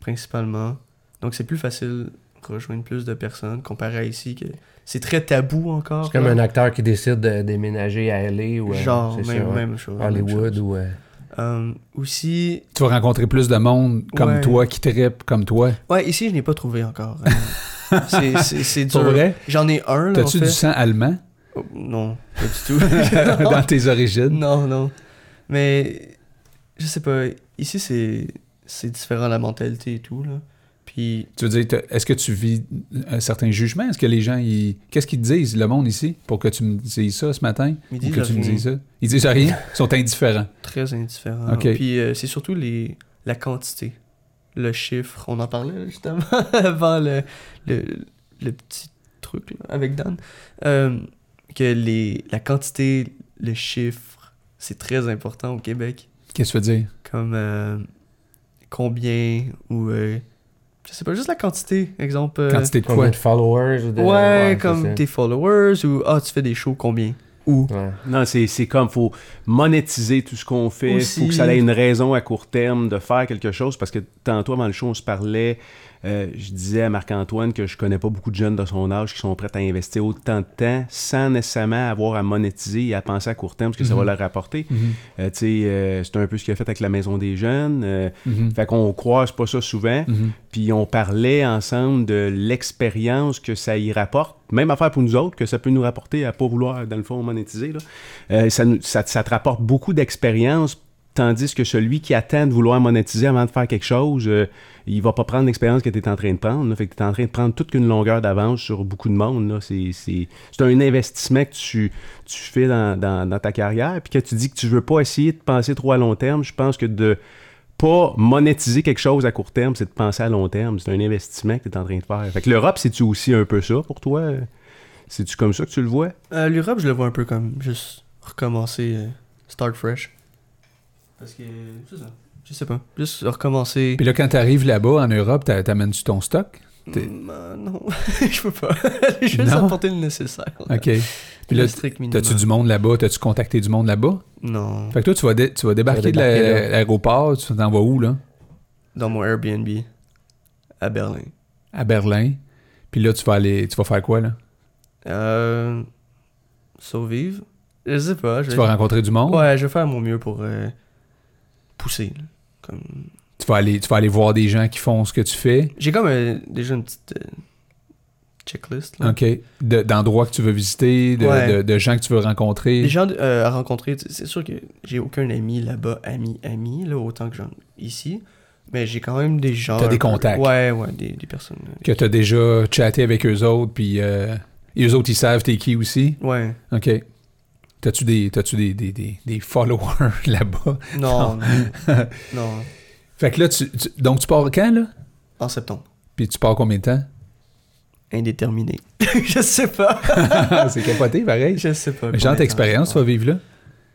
principalement. Donc c'est plus facile de rejoindre plus de personnes comparé à ici, que c'est très tabou encore. C'est comme là. un acteur qui décide de déménager à LA ou. euh, Genre, même, ça, ouais. même chose. même Hollywood chose. ou. euh, Um, aussi, Tu vas rencontrer plus de monde comme Ouais. toi, qui trippe comme toi. ouais, ici, je n'ai pas trouvé encore. Euh, <laughs> c'est- dur. vrai? J'en ai un, en T'as-tu fait. du sang allemand? Oh, non, pas du tout. <laughs> dans tes origines? Non, non. Mais je sais pas. Ici, c'est c'est différent la mentalité et tout là. Puis Tu veux dire, est-ce que tu vis un certain jugement? Est-ce que les gens, ils... qu'est-ce qu'ils te disent, le monde ici, pour que tu me dises ça ce matin? ils Ou disent que tu me dises ça? Ils disent rien? Ils sont indifférents. <laughs> très indifférent. Ok. Puis euh, c'est surtout les la quantité, le chiffre. On en parlait justement <laughs> avant le, le, le petit truc là, avec Dan. Euh, que les, la quantité, le chiffre, c'est très important au Québec. Qu'est-ce que tu veux dire? Comme euh, combien ou. Je sais pas, juste la quantité. Exemple. euh, Quantité de quoi? de followers ou de... ouais, c'est comme tes followers ou. Ah, tu fais des shows combien? Ouais. Non, c'est c'est comme, faut monétiser tout ce qu'on fait. Aussi. faut que ça ait une raison à court terme de faire quelque chose. Parce que tantôt, avant le show, on se parlait. Euh, je disais à Marc-Antoine que je connais pas beaucoup de jeunes de son âge qui sont prêts à investir autant de temps sans nécessairement avoir à monétiser et à penser à court terme ce que ça Mhm. va leur apporter. Mhm. Euh, euh, c'est un peu ce qu'il a fait avec la Maison des Jeunes. euh, Mhm. fait qu'on croise pas ça souvent. Mhm. Puis on parlait ensemble de l'expérience que ça y rapporte. Même affaire pour nous autres, que ça peut nous rapporter à pas vouloir, dans le fond, monétiser. Là. Euh, ça, nous- ça, ça te rapporte beaucoup d'expérience, tandis que celui qui attend de vouloir monétiser avant de faire quelque chose, euh, il va pas prendre l'expérience que tu es en train de prendre. Fait que tu es en train de prendre toute une longueur d'avance sur beaucoup de monde. C'est, un investissement que tu, tu fais dans, dans- ta carrière. Puis que tu dis que tu veux pas essayer de penser trop à long terme. Je pense que de pas monétiser quelque chose à court terme, c'est de penser à long terme. C'est un investissement que tu es en train de faire. Fait que l'Europe, c'est-tu aussi un peu ça pour toi? C'est-tu comme ça que tu le vois? Euh, L'Europe, je le vois un peu comme juste recommencer, euh, start fresh. Parce que. C'est ça. Je sais pas. Juste recommencer. Puis là, quand tu arrives là-bas, en Europe, t'a- t'amènes-tu ton stock? t'es- Mm, euh, non, <laughs> je peux pas. <laughs> juste Non? apporter le nécessaire. OK. Puis là, t'as-tu du monde là-bas? T'as-tu contacté du monde là-bas? Non. Fait que toi, tu vas, dé- tu vas débarquer de débarquer l'aéroport, tu t'en vas où, là? Dans mon Airbnb à Berlin. À Berlin. Puis là, tu vas aller... Tu vas faire quoi, là? Euh. Survivre Je sais pas. Je Tu vais... vas rencontrer du monde? Ouais, je vais faire mon mieux pour euh, pousser. là. Comme... Tu vas, aller, tu vas aller voir des gens qui font ce que tu fais? J'ai comme euh, déjà une petite euh, checklist. Là. OK. De- D'endroits que tu veux visiter, de, Ouais. de- de gens que tu veux rencontrer? Les gens euh, à rencontrer, tu c'est sûr que j'ai aucun ami là-bas, ami, ami, là, autant que j'en ici. Mais j'ai quand même des gens. T'as un des peu- contacts. Ouais, ouais, des, des personnes. euh, Que tu as déjà chatté avec eux autres, puis euh, et eux autres, ils savent t'es qui aussi? Ouais. OK. T'as-tu des, t'as-tu des, des, des, des followers <laughs> là-bas? Non, non. <laughs> non. Fait que là, tu, tu- donc tu pars quand, là? En septembre. Puis tu pars combien de temps? Indéterminé. <laughs> je sais pas. C'est capoté, pareil. Je sais pas. Mais genre, temps expérience, tu vas vivre là?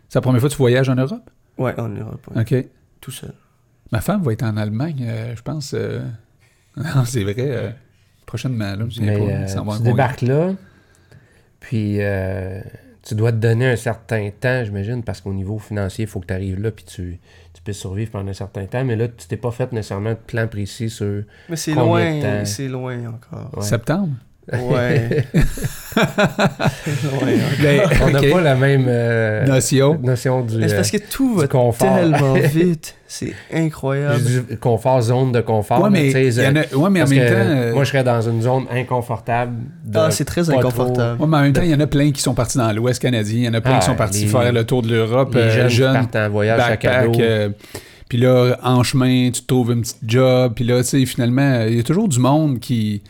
C'est la première fois que tu voyages en Europe? Ouais, en Europe. ouais. OK. Tout seul. Ma femme va être en Allemagne, euh, je pense. euh, Non, c'est vrai. euh, Prochainement, là. Je Mais pas, euh, tu débarques là, puis euh, tu dois te donner un certain temps, j'imagine, parce qu'au niveau financier, il faut que tu arrives là, puis tu, tu puisses survivre pendant un certain temps. Mais là, tu t'es pas fait nécessairement de plan précis sur. Mais c'est loin. C'est loin encore. Ouais. Septembre? Ouais. <laughs> Ben, On n'a pas la même euh, Notion. notion du, Mais c'est parce euh, que tout du va confort. tellement <laughs> vite. C'est incroyable. du confort, zone de confort. Ouais, mais, il y en a- ouais, mais en même temps. euh, Moi, je serais dans une zone inconfortable. Ah, c'est très trop- inconfortable. ouais, mais en même temps, il y en a plein qui sont partis dans l'Ouest canadien. Il y en a plein Ah, qui sont partis les- faire le tour de l'Europe. Les euh, jeunes, qui jeunes, partent en voyage à euh, puis là, en chemin, tu trouves un petit job. Puis là, tu sais, finalement, il y a toujours du monde qui.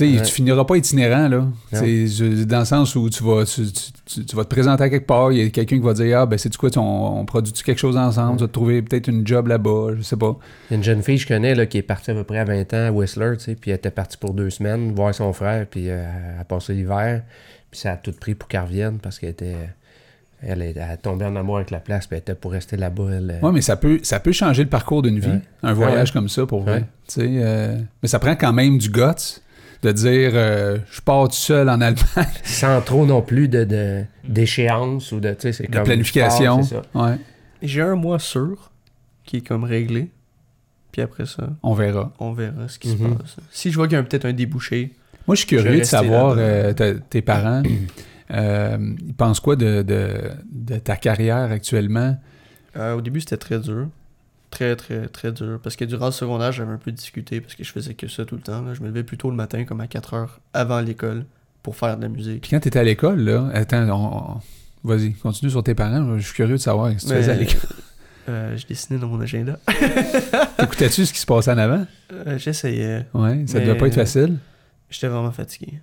Ouais. tu finiras pas itinérant, là. Je- Dans le sens où tu vas, tu, tu- tu- tu vas te présenter à quelque part, il y a quelqu'un qui va dire Ah, ben, c'est du quoi, on, on produit quelque chose ensemble, tu vas te trouver peut-être une job là-bas, je sais pas. Il y a une jeune fille que je connais là, qui est partie à peu près à 20 ans à Whistler, tu sais, puis elle était partie pour deux semaines voir son frère, puis euh, elle a passé l'hiver, puis ça a tout pris pour qu'elle revienne parce qu'elle était. Elle, est- elle a tombé en amour avec la place, puis elle était pour rester là-bas. Elle, euh, Ouais, mais ça peut, ça peut changer le parcours d'une vie, Ouais. un voyage Ouais. comme ça, pour vrai. Ouais. Euh, mais ça prend quand même du guts de dire euh, je pars tout seul en Allemagne, <laughs> Sans trop non plus de, de- d'échéance ou de. Tu sais, c'est de comme. planification. je pars, c'est ça. Ouais, J'ai un mois sûr qui est comme réglé. Puis après ça, on verra. on verra ce qui se passe. Si je vois qu'il y a peut-être un débouché, Moi, je suis Je curieux de savoir, euh, tes parents, <clears throat> euh, ils pensent quoi de, de, de ta carrière actuellement? euh, au début c'était très dur. Très, très, très dur. Parce que durant le secondaire, j'avais un peu discuté parce que je faisais que ça tout le temps. là. Je me levais plus tôt le matin, comme à 4 heures avant l'école, pour faire de la musique. Puis quand tu étais à l'école, là, attends, on- vas-y, continue sur tes parents. Je suis curieux de savoir ce que tu faisais à l'école. euh, je dessinais dans mon agenda. <laughs> Écoutais-tu ce qui se passait en avant? Euh, J'essayais. Ouais, ça devait pas être facile. J'étais vraiment fatigué.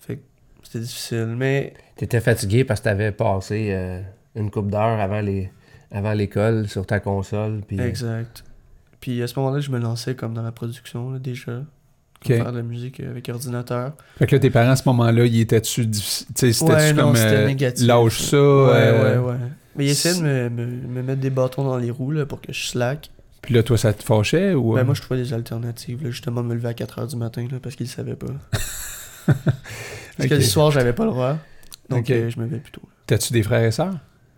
Fait que c'était difficile. Mais T'étais fatigué parce que t'avais passé euh, une coupe d'heures avant, les, avant l'école sur ta console. Puis, euh, Exact. Puis à ce moment-là, je me lançais comme dans la production, là, déjà. Ok. faire de la musique avec ordinateur. Fait que là, tes parents, à ce moment-là, ils étaient-tu... c'était-tu Ouais, comme... euh, négatif. lâche ça. Ouais, euh, ouais, ouais. Mais ils essaient de me, me, me mettre des bâtons dans les roues là, pour que je slack. Puis là, toi, ça te fâchait ou... Ben, moi, je trouvais des alternatives. Là, justement, me lever à 4h du matin là, parce qu'ils le savaient pas. <laughs> Parce que le soir, j'avais pas le droit. Donc, euh, je me levais plus tôt. T'as-tu des frères et sœurs?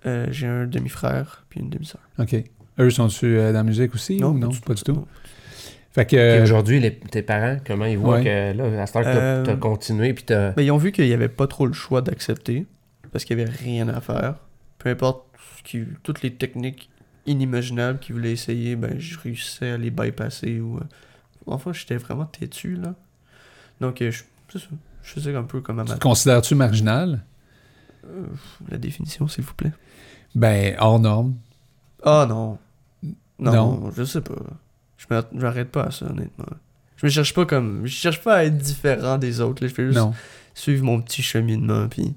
Euh, J'ai un demi-frère puis une demi-sœur. OK. Eux, sont-tu euh, dans la musique aussi ou non? Pas du tout. non. Fait que... Euh, aujourd'hui, les- tes parents, comment ils voient Ouais. que là, à ce temps que t'as continué, puis t'as. Mais ils ont vu qu'il n'y avait pas trop le choix d'accepter parce qu'il n'y avait rien à faire. Peu importe ce qui- toutes les techniques inimaginables qu'ils voulaient essayer, ben, je réussissais à les bypasser. Ou, Enfin, j'étais vraiment têtu, là. Donc, je, c'est ça. Je faisais un peu comme ma... te considères-tu marginal? Euh, la définition, s'il vous plaît. Ben, hors norme. Ah non. non. Non. je sais pas. Je m'arrête- pas à ça, honnêtement. Je me cherche pas comme... Je cherche pas à être différent des autres. là. Je fais juste Non. suivre mon petit cheminement, puis...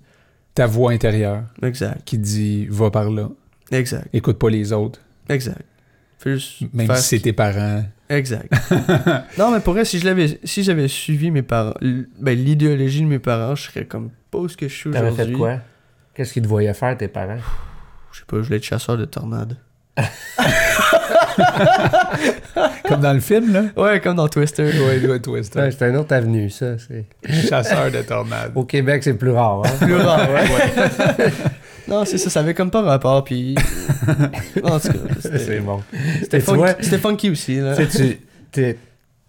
Ta voix intérieure Exact. qui dit « va par là, Exact. écoute pas les autres Exact. Fais juste même faire si ce c'est tes parents. Exact. <laughs> non, mais pour vrai, si je l'avais, si j'avais suivi mes parents, ben, l'idéologie de mes parents, je serais comme pas où ce que je suis T'avais aujourd'hui. fait quoi? Qu'est-ce qu'ils te voyaient faire, tes parents? Je sais pas, je voulais être chasseur de tornades. <laughs> Comme dans le film, là. Ouais, comme dans Twister. Ouais, ouais, Twister. Ouais, c'est une autre avenue, ça. c'est- Chasseur de tornades. Au Québec, c'est plus rare. Hein? Plus rare, ouais. <laughs> non, c'est ça, ça avait comme pas rapport, puis. <laughs> en tout cas, c'est bon. c'était, funky, vois- c'était funky aussi, là. tu sais, tu t'es-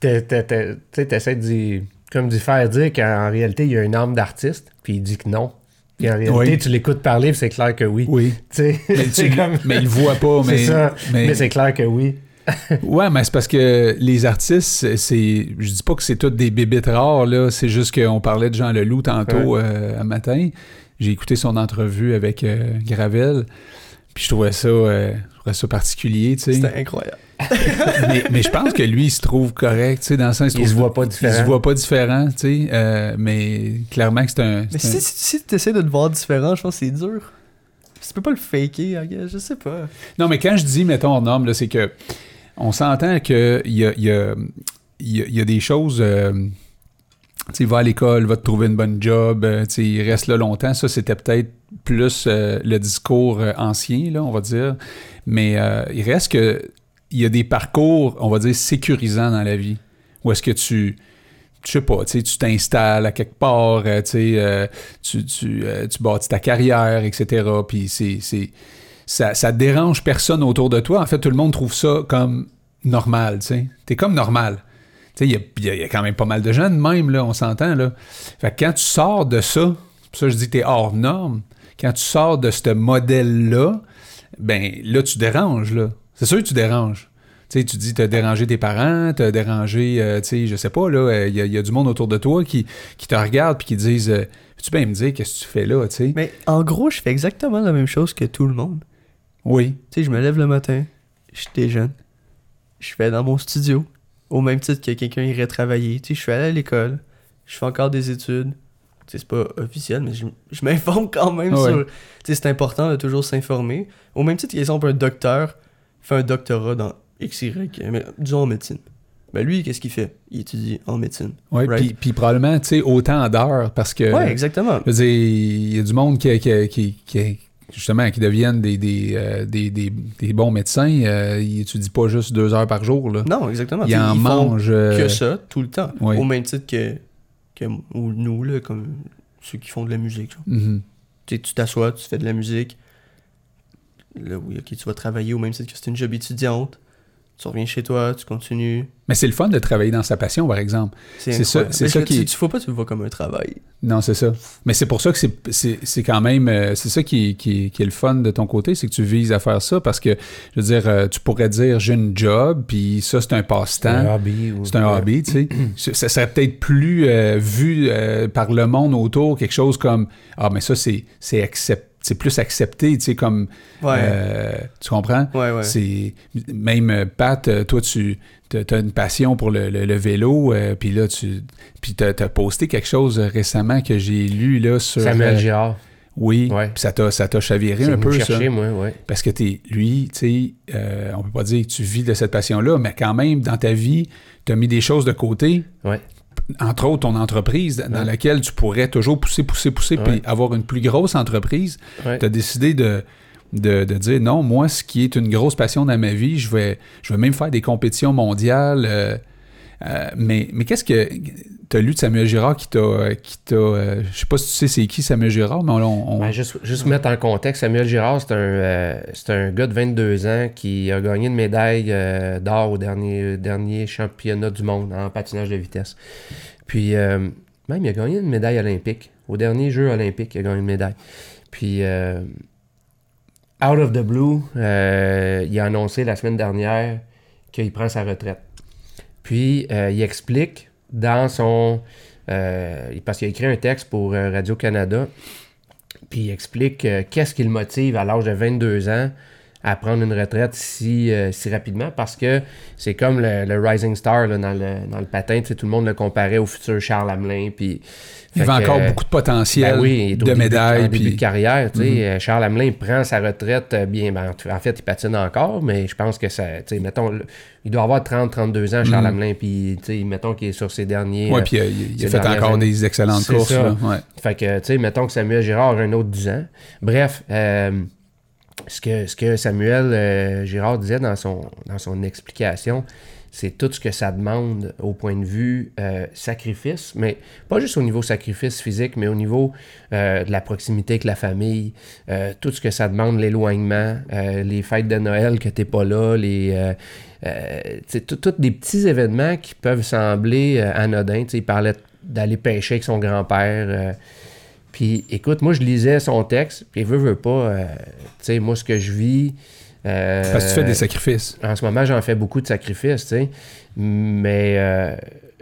t'es- t'es- t'es- tu sais, t'essaies d'y comme d'y faire dire qu'en réalité, il y a une âme d'artiste, puis il dit que non. Puis en réalité, Oui. tu l'écoutes parler, c'est clair que oui. Oui. <laughs> Tu sais, Mais, tu- comme... mais il le voit pas. <laughs> Mais, ça. mais- Mais c'est clair que oui. <laughs> Ouais, mais c'est parce que les artistes, c'est-. Je dis pas que c'est toutes des bébites rares, là. C'est juste qu'on parlait de Jean Leloup tantôt euh, un matin. J'ai écouté son entrevue avec euh, Gravel. Puis je trouvais ça, euh, ça particulier, tu sais. C'était incroyable. <laughs> mais, mais je pense que lui, il se trouve correct, tu sais, dans le sens Il se voit pas Il se différent. voit pas différent, tu sais. euh, mais clairement que c'est un. Mais un- si, si tu essaies de te voir différent, je pense que c'est dur. Tu peux pas le faker, je sais pas. Non, mais quand je dis, mettons, norme, là, c'est que on s'entend qu'il y a, il y, a, il y, a, il y a des choses. euh, sais, va à l'école, va te trouver une bonne job, euh, il reste là longtemps. Ça, c'était peut-être plus euh, le discours euh, ancien, là, on va dire. Mais il reste que il y a des parcours, on va dire, sécurisants dans la vie. Où est-ce que tu. Je sais pas, tu t'installes à quelque part, tu tu, tu, bâtis ta carrière, etc. Puis c'est, c'est, ça, ça dérange personne autour de toi. En fait, tout le monde trouve ça comme normal, tu sais. T'es comme normal. Tu il y a- y, y quand même pas mal de gens de même, là, on s'entend, là. Fait que quand tu sors de ça, c'est pour ça que je dis que t'es hors norme, quand tu sors de ce modèle-là, ben là, tu déranges, là. C'est sûr que tu déranges. Tu tu dis, t'as dérangé tes parents, t'as dérangé, euh, tu sais, je sais pas, là, il y, a- il y a du monde autour de toi qui, qui te regarde puis qui disent, euh, peux-tu bien me dire qu'est-ce que tu fais là, tu sais? Mais en gros, je fais exactement la même chose que tout le monde. Oui. Tu sais, je me lève le matin, je jeune, je vais dans mon studio, au même titre que quelqu'un irait travailler. Tu sais, je suis allé à l'école, je fais encore des études. Tu sais, c'est pas officiel, mais je, je m'informe quand même Ouais. sur... Tu sais, c'est important de toujours s'informer. Au même titre qu'exemple, un docteur fait un doctorat dans X, Y, mais disons en médecine. Ben lui, qu'est-ce qu'il fait? Il étudie en médecine. Oui, Right? puis, probablement, tu sais, autant d'heures, parce que... ouais, exactement. Je veux dire, il y a du monde qui, qui, qui, qui- justement, qui deviennent des, des, euh, des, des- des bons médecins. Euh, ils étudient pas juste deux heures par jour, là. Non, exactement. Ils en mangent... euh, que ça, tout le temps. oui. Au même titre que, que ou nous, là, comme ceux qui font de la musique. mhm. Sais, tu t'assois, tu fais de la musique. Là, oui, ok, tu vas travailler au même titre que c'est une job étudiante. Tu reviens chez toi, tu continues. Mais c'est le fun de travailler dans sa passion, par exemple. C'est ça- c'est ça qui- Tu, tu faut pas que tu le vois comme un travail. Non, c'est ça. Mais c'est pour ça que c'est- c'est c'est quand même... euh, c'est ça qui, qui, qui est le fun de ton côté, c'est que tu vises à faire ça, parce que, je veux dire, euh, tu pourrais dire, j'ai une job, puis ça, c'est un Un passe-temps. hobby. ou- C'est un Ouais. hobby, tu sais. Ça serait peut-être plus euh, vu euh, par le monde autour, quelque chose comme Ah, mais ça, c'est c'est accep- c'est plus accepté, tu sais, comme. Ouais. euh, tu comprends? ouais, ouais. C'est Même euh, Pat, euh, toi, tu as une passion pour le, le- le vélo, euh, puis là, tu. Puis t'as as posté quelque chose récemment que j'ai lu, là, sur. Samuel euh, Girard. oui, Ouais. puis ça t'a ça t'a chaviré un peu, ça. chercher, moi, ouais. Parce que t'es, lui, tu sais, euh, on peut pas dire que tu vis de cette passion-là, mais quand même, dans ta vie, tu as mis des choses de côté. Ouais. Entre autres, ton entreprise dans Ouais. laquelle tu pourrais toujours pousser, pousser, pousser, Ouais. puis avoir une plus grosse entreprise, Ouais. tu as décidé de, de, de dire non, moi, ce qui est une grosse passion dans ma vie, je vais, je vais même faire des compétitions mondiales. euh, euh, mais mais qu'est-ce que. Tu as lu de Samuel Girard qui t'a. qui t'a euh, je sais pas si tu sais c'est qui Samuel Girard, mais on. Ben, juste, juste mettre en contexte, Samuel Girard, c'est un, euh, un gars de 22 ans qui a gagné une médaille euh, d'or au dernier, dernier championnat du monde en patinage de vitesse. Puis, euh, même, il a gagné une médaille olympique. Au dernier jeu olympique, il a gagné une médaille. Puis, euh, out of the blue, euh, il a annoncé la semaine dernière qu'il prend sa retraite. Puis, euh, il explique dans son... euh, parce qu'il a écrit un texte pour euh, Radio-Canada, puis il explique euh, qu'est-ce qui le motive à l'âge de 22 ans à prendre une retraite si, euh, si rapidement, parce que c'est comme le, le Rising Star là, dans, le, dans le patin, tout le monde le comparait au futur Charles Hamelin, puis... il avait encore euh, beaucoup de potentiel ben oui, de début- médailles. En début puis- de carrière, euh, Charles Hamelin prend sa retraite bien. ben, en fait, il patine encore, mais je pense que ça. Mettons, il doit avoir 30-32 ans, Charles Mhm. Hamelin, puis, mettons qu'il est sur ses derniers. Euh, puis euh, il, il a fait encore années. des excellentes courses. là, ouais. fait que, tu sais, mettons que Samuel Girard a un autre 10 ans. Bref, euh, ce, que, ce que Samuel euh, Girard disait dans son, dans son explication, c'est tout ce que ça demande au point de vue euh, sacrifice, mais pas juste au niveau sacrifice physique, mais au niveau euh, de la proximité avec la famille, tout ce que ça demande, l'éloignement, les fêtes de Noël que t'es pas là, les... tous des petits événements qui peuvent sembler anodins. Il parlait d'aller pêcher avec son grand-père. Puis écoute, moi je lisais son texte, puis veut, veut pas, euh, tu sais, moi ce que je vis... euh, Parce que tu fais des sacrifices. en ce moment, j'en fais beaucoup de sacrifices, tu sais. Mais euh,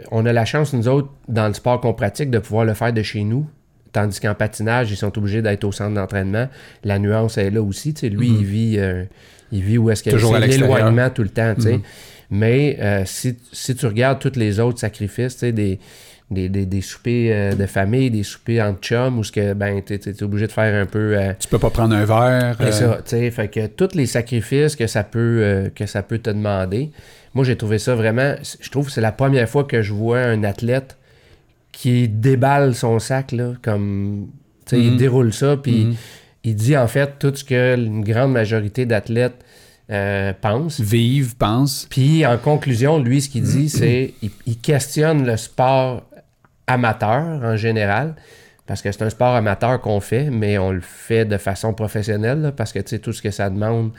on a la chance, nous autres, dans le sport qu'on pratique, de pouvoir le faire de chez nous. Tandis qu'en patinage, ils sont obligés d'être au centre d'entraînement. La nuance est là aussi. Tu sais, lui, Mhm. il vit euh, il vit où est-ce qu'il l'extérieur. l'éloignement tout le temps. tu sais. Mhm. Mais si, si tu regardes tous les autres sacrifices, tu sais, des, des, des, des soupers euh, de famille, des soupers entre chums, où ce que ben, tu es, obligé de faire un peu. euh, Tu peux pas prendre un verre. c'est euh, ça, tu sais, fait que tous les sacrifices que ça peut euh, que ça peut te demander. Moi, j'ai trouvé ça vraiment je trouve que c'est la première fois que je vois un athlète qui déballe son sac là comme tu sais, il déroule ça puis mhm. il dit en fait tout ce que une grande majorité d'athlètes euh, pensent. Vive, pense. Puis en conclusion, lui, ce qu'il dit, c'est il, il questionne le sport amateur en général. Parce que c'est un sport amateur qu'on fait, mais on le fait de façon professionnelle, là, parce que tu sais, tout ce que ça demande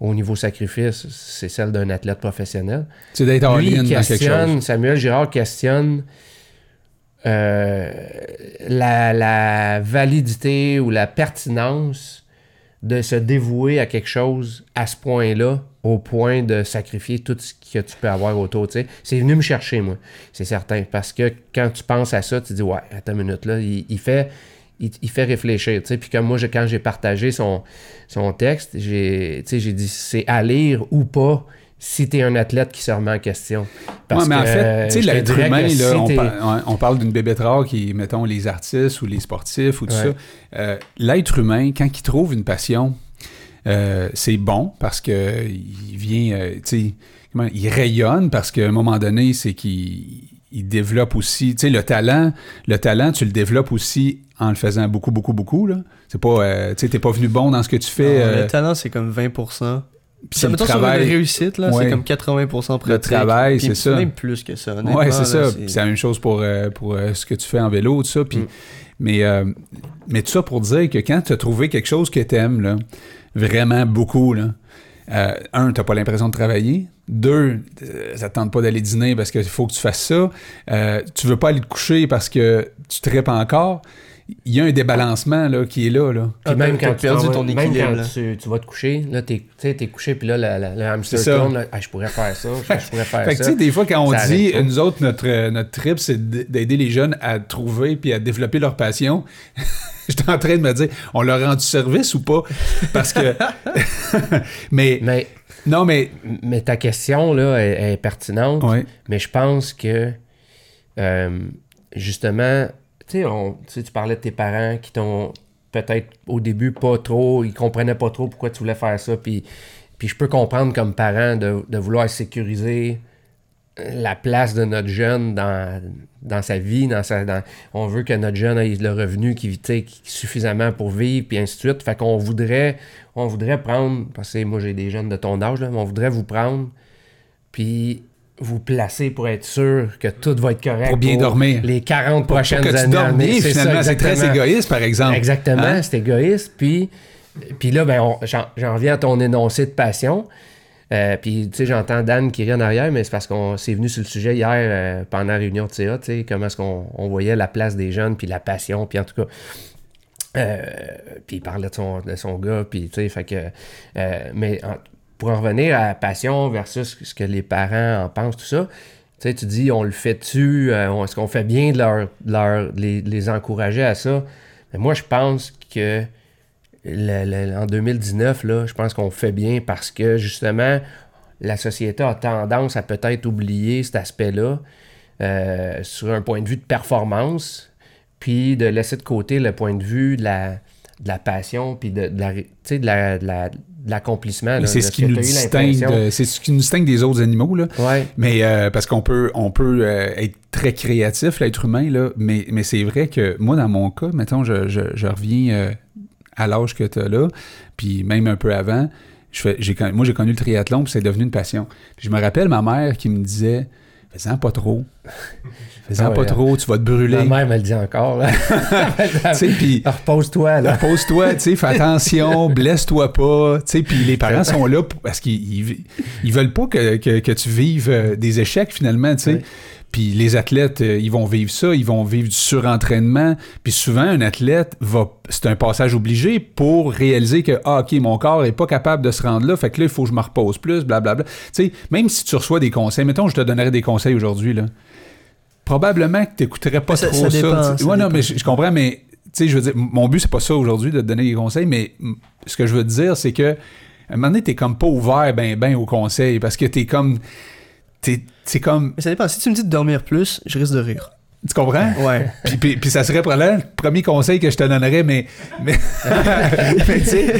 au niveau sacrifice, c'est celle d'un athlète professionnel. C'est d'être Lui, all-in il dans quelque questionne, chose. Samuel Girard questionne euh, la, la validité ou la pertinence de se dévouer à quelque chose à ce point-là, au point de sacrifier tout ce que tu peux avoir autour. tu sais. C'est venu me chercher, moi, c'est certain. Parce que quand tu penses à ça, tu dis, ouais, attends une minute, là, il, il fait. Il, il fait réfléchir. Puis comme moi, je- quand j'ai partagé son, son texte, j'ai dit c'est à lire ou pas si tu es un athlète qui se remet en question. Parce Ouais, mais en que, fait, tu sais, l'être humain, là, si on, par- parle d'une bébête rare qui, mettons, les artistes ou les sportifs ou tout Ouais. ça. Euh, l'être humain, quand il trouve une passion, euh, c'est bon parce que il vient, euh, tu sais, il rayonne parce qu'à un moment donné, c'est qu'il il développe aussi, tu sais, le talent, le talent, tu le développes aussi en le faisant beaucoup, beaucoup, beaucoup, là. C'est pas, euh, tu sais, t'es pas venu bon dans ce que tu fais. Non, Le talent, c'est comme 20%. puis Ça, sur travail. une réussite, là, Ouais. c'est comme 80% pratique. Le travail, c'est ça. Même plus que ça. Ouais, c'est ça. c'est- la même chose pour, euh, pour euh, ce que tu fais en vélo, tout ça. Puis, Mm. mais, euh, mais tout ça pour dire que quand tu as trouvé quelque chose que tu aimes, là, vraiment beaucoup, là, euh, un, tu pas l'impression de travailler. Deux, euh, ça te tente pas d'aller dîner parce qu'il faut que tu fasses ça. Euh, tu veux pas aller te coucher parce que tu tripes encore. Il y a un débalancement là, qui est là. là. Puis Ah, même t'as quand, tu perdu ton même équilibre, quand là. tu, tu vas te coucher, là, t'es, t'es couché, puis là, la- la- le hamster tourne, là, Ah, je pourrais faire ça, je, pourrais faire Fait que tu ça. sais, des fois, quand on Ça dit, nous autres, notre, notre trip, c'est d'aider les jeunes à trouver puis à développer leur passion, <laughs> j'étais en train de me dire, on leur rend du service ou pas? Parce que. <laughs> mais, Mais, non, mais. mais ta question, là, est, est pertinente, Ouais. mais je pense que, euh, justement, tu sais, tu parlais de tes parents qui t'ont peut-être au début pas trop, ils comprenaient pas trop pourquoi tu voulais faire ça, puis, je peux comprendre comme parent de, de vouloir sécuriser la place de notre jeune dans, sa vie, dans sa, on veut que notre jeune ait le revenu qui, qui- suffisamment pour vivre, puis ainsi de suite. Fait qu'on voudrait, on voudrait prendre, parce que moi j'ai des jeunes de ton âge, mais on voudrait vous prendre, puis vous placer pour être sûr que tout va être correct. Pour bien dormir. Les 40 Pour prochaines que tu années. dormes bien, finalement. C'est très égoïste, par exemple. Exactement, Hein? c'est égoïste. Puis, puis là, ben, j'en reviens à ton énoncé de passion. Euh, puis, tu sais, j'entends Dan qui rit en arrière, mais c'est parce qu'on s'est venu sur le sujet hier euh, pendant la réunion de CA, tu sais, comment est-ce qu'on on voyait la place des jeunes, puis la passion, puis en tout cas. euh, puis il parlait de son, de son gars, puis tu sais, fait que. mais en- pour en revenir à la passion versus ce que les parents en pensent, tout ça, tu sais, tu dis, on le fait-tu, euh, est-ce qu'on fait bien de leur, leur- les, les encourager à ça? Mais moi, je pense que le- le- en 2019, là, je pense qu'on fait bien parce que justement, la société a tendance à peut-être oublier cet aspect-là euh, sur un point de vue de performance, puis de laisser de côté le point de vue de la, de la passion, puis de, de la- de la- de l'accomplissement. C'est ce qui nous distingue, c'est ce qui nous distingue des autres animaux, là. Ouais. Mais euh, parce qu'on peut, on peut euh, être très créatif, l'être humain, là, mais, mais c'est vrai que moi, dans mon cas, mettons, je, je, je reviens euh, à l'âge que tu as là, puis même un peu avant, je fais, moi, j'ai connu le triathlon, puis c'est devenu une passion. Puis je me rappelle ma mère qui me disait Fais-en pas trop. Fais-en Ah ouais, pas trop, tu vas te brûler. Ma mère me le dit encore. <laughs> puis <laughs> Repose-toi, là. Pose-toi, tu sais, fais attention, <laughs> blesse-toi pas, tu sais, puis les parents sont là pour- parce qu'ils ils, ils veulent pas que, que, que tu vives euh, des échecs finalement, tu sais. Puis les athlètes, euh, ils vont vivre ça, ils vont vivre du surentraînement. Puis souvent, un athlète va, c'est un passage obligé pour réaliser que, ah, ok, mon corps est pas capable de se rendre là, fait que là, il faut que je me repose plus, blablabla. Tu sais, même si tu reçois des conseils, mettons, je te donnerais des conseils aujourd'hui, là. Probablement que tu n'écouterais pas Ça- trop ça dépend, ça ouais, non, dépend. mais je, je comprends, mais tu sais, je veux dire, mon but, c'est pas ça aujourd'hui de te donner des conseils, mais ce que je veux te dire, c'est que à un moment donné, t'es comme pas ouvert ben ben aux conseils parce que t'es comme. t'es- C'est comme. Mais ça dépend. Si tu me dis de dormir plus, je risque de rire. Tu comprends? Ouais. Puis, puis, puis ça serait probablement le premier conseil que je te donnerais, mais. Mais, <laughs> mais, tu sais,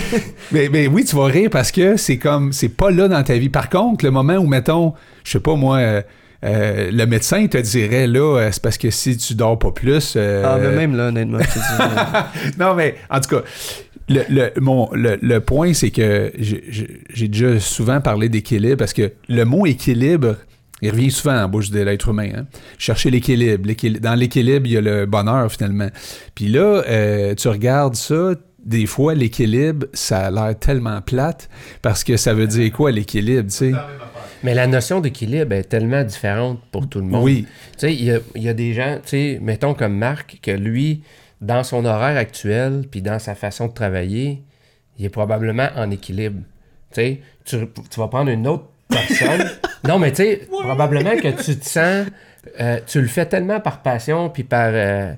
mais, mais oui, tu vas rire parce que c'est comme. C'est pas là dans ta vie. Par contre, le moment où, mettons, je sais pas moi. Euh, le médecin te dirait là, euh, c'est parce que si tu dors pas plus. euh, Ah, mais même là, honnêtement, je te dis, <laughs> non, mais en tout cas, le, le- mon, le, le point, c'est que j'ai- déjà souvent parlé d'équilibre parce que le mot équilibre, il revient souvent en bouche de l'être humain. hein. Chercher l'équilibre. L'équil- Dans l'équilibre, il y a le bonheur finalement. Puis là, euh, tu regardes ça. Des fois, l'équilibre, ça a l'air tellement plate parce que ça veut dire quoi l'équilibre, tu sais? Mais la notion d'équilibre est tellement différente pour tout le monde. Oui, Tu sais, il y a, il y a des gens, tu sais, mettons comme Marc, que lui, dans son horaire actuel, puis dans sa façon de travailler, il est probablement en équilibre. Tu sais, tu, tu vas prendre une autre personne. <laughs> non, mais tu sais, probablement que tu te sens, euh, tu le fais tellement par passion, puis par. euh,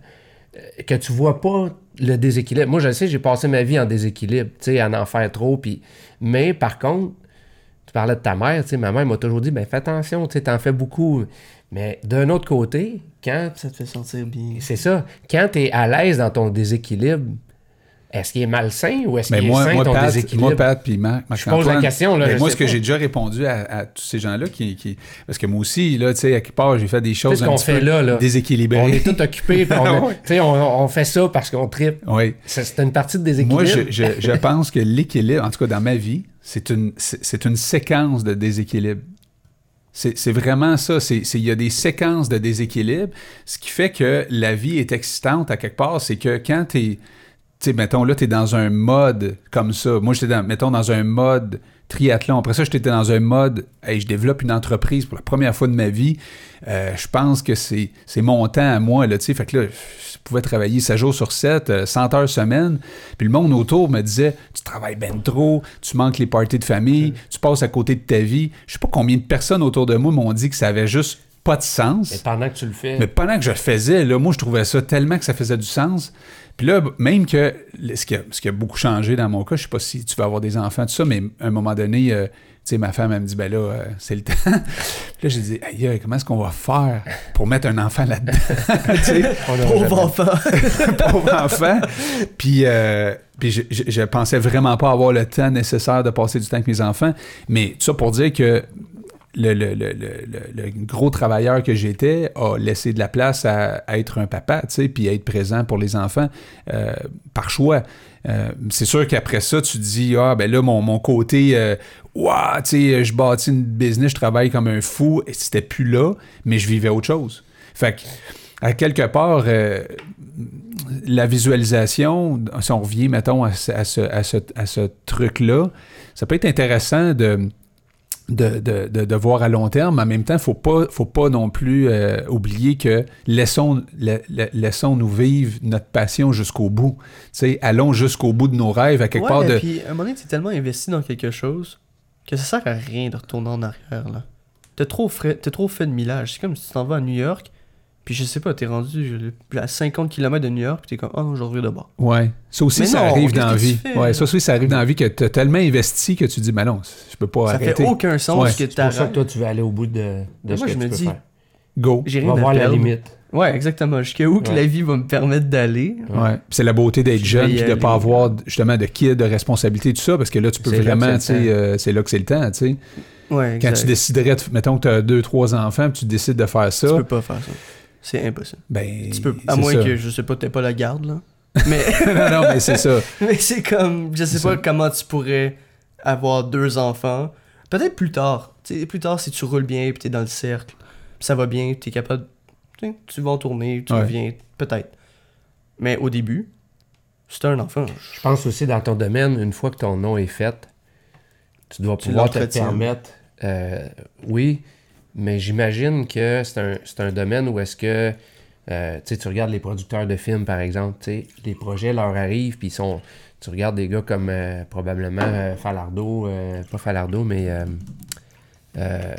que tu vois pas le déséquilibre. Moi, je le sais, j'ai passé ma vie en déséquilibre, tu sais, à en faire trop, puis. Mais par contre, tu parlais de ta mère, tu sais, ma mère m'a toujours dit, ben fais attention, tu sais, t'en fais beaucoup. Mais d'un autre côté, quand ça te fait sentir bien. c'est ça. Quand tu es à l'aise dans ton déséquilibre, est-ce qu'il est malsain ou est-ce qu'il est moi, sain moi, ton Pat, déséquilibre? moi, Pat, puis Marc, Je pose la question, là, mais je moi, ce que j'ai déjà répondu à, à tous ces gens-là, qui, qui- parce que moi aussi, là, tu sais, à quelque part, j'ai fait des choses un petit fait peu là, là. déséquilibrées. On est tous occupés, <laughs> on, fait ça parce qu'on tripe. Oui. C'est c'est une partie de déséquilibre. Moi, je, je, je pense que l'équilibre, en tout cas dans ma vie, c'est une, c'est une séquence de déséquilibre. C'est vraiment ça. Il y a des séquences de déséquilibre. Ce qui fait que la vie est excitante à quelque part, c'est que quand tu es. Mettons, là, tu es dans un mode comme ça. Moi, j'étais, mettons, dans un mode triathlon. Après ça, j'étais dans un mode, hey, je développe une entreprise pour la première fois de ma vie. Euh, je pense que c'est, c'est mon temps à moi, là. Fait que là, je pouvais travailler 7 jours sur 7, euh, 100 heures semaine. Puis le monde autour me disait, tu travailles ben trop, tu manques les parties de famille, tu passes à côté de ta vie. Je sais pas combien de personnes autour de moi m'ont dit que ça avait juste pas de sens. Mais pendant que tu le fais, Mais pendant que je le faisais, là, moi, je trouvais ça tellement que ça faisait du sens. Puis là, même que ce qui, a, ce qui a beaucoup changé dans mon cas, je sais pas si tu vas avoir des enfants, tout ça, mais à un moment donné, euh, tu sais, ma femme, elle me dit, ben là, euh, c'est le temps. Puis là, j'ai dit, aïe, comment est-ce qu'on va faire pour mettre un enfant là-dedans? <laughs> Pauvre enfant. <laughs> pauvre enfant. Puis, euh, puis je, je, je pensais vraiment pas avoir le temps nécessaire de passer du temps avec mes enfants. Mais tout ça pour dire que le, gros travailleur que j'étais a laissé de la place à, être un papa, tu sais, puis à être présent pour les enfants euh, par choix. Euh, c'est sûr qu'après ça, tu te dis, ah, ben là, mon, côté, euh, Ouah, tu sais, je bâtis une business, je travaille comme un fou, et c'était plus là, mais je vivais autre chose. Fait que, à quelque part, euh, la visualisation, si on revient, mettons, à ce, à ce, à ce truc-là, ça peut être intéressant de, de, de, de, de voir à long terme, mais en même temps, il ne faut pas, faut pas non plus euh, oublier que laissons, la- la- laissons-nous vivre notre passion jusqu'au bout. Tu allons jusqu'au bout de nos rêves, à quelque Ouais, part de... puis à un moment donné, t'es tellement investi dans quelque chose que ça sert à rien de retourner en arrière, là. T'as trop, trop fait de millage. C'est comme si tu t'en vas à New York, puis je sais pas, t'es rendu à 50 km de New York, puis t'es comme, oh non, je reviens de bord. Ouais. Ça aussi, Mais ça non, arrive dans la vie. fais, ouais, ça aussi, ça arrive dans la vie que tu as tellement investi que tu dis, mais non, je peux pas Ça arrêter. fait aucun sens Ouais. que C'est pour ça que t'arrêtes. toi, tu veux aller au bout de, de ce moi, que je tu me peux dis, faire. Go. J'ai On rien va à voir la limite. Ouais, exactement. Jusqu'à où que la vie va me permettre d'aller? Ouais. Puis C'est la beauté d'être Je jeune puis de aller. pas avoir justement de qui de responsabilité tout ça parce que là tu peux vraiment c'est euh, c'est là que c'est le temps tu sais Ouais, quand tu déciderais de, mettons que tu as deux trois enfants puis tu décides de faire ça Tu peux pas faire ça. C'est impossible. ben Tu peux, à c'est moins ça. que, je sais pas, t'aies pas la garde, là. <laughs> Mais, non non mais c'est ça <laughs> mais c'est comme, je sais C'est pas ça. comment tu pourrais avoir deux enfants. Peut-être plus tard. Tu sais, plus tard, si tu roules bien, puis t'es dans le cercle, ça va bien, t'es capable, tu sais, tu vas en tourner, tu Ouais. reviens, peut-être. Mais au début, c'était un enfant. Je pense aussi dans ton domaine, une fois que ton nom est fait, tu dois Tu pouvoir te permettre. euh, oui, mais j'imagine que c'est un, c'est un domaine où est-ce que euh, tu sais, tu regardes les producteurs de films, par exemple, tu sais, les projets leur arrivent, puis ils sont. Tu regardes des gars comme euh, probablement euh, Falardo, euh, pas Falardo, mais euh, euh,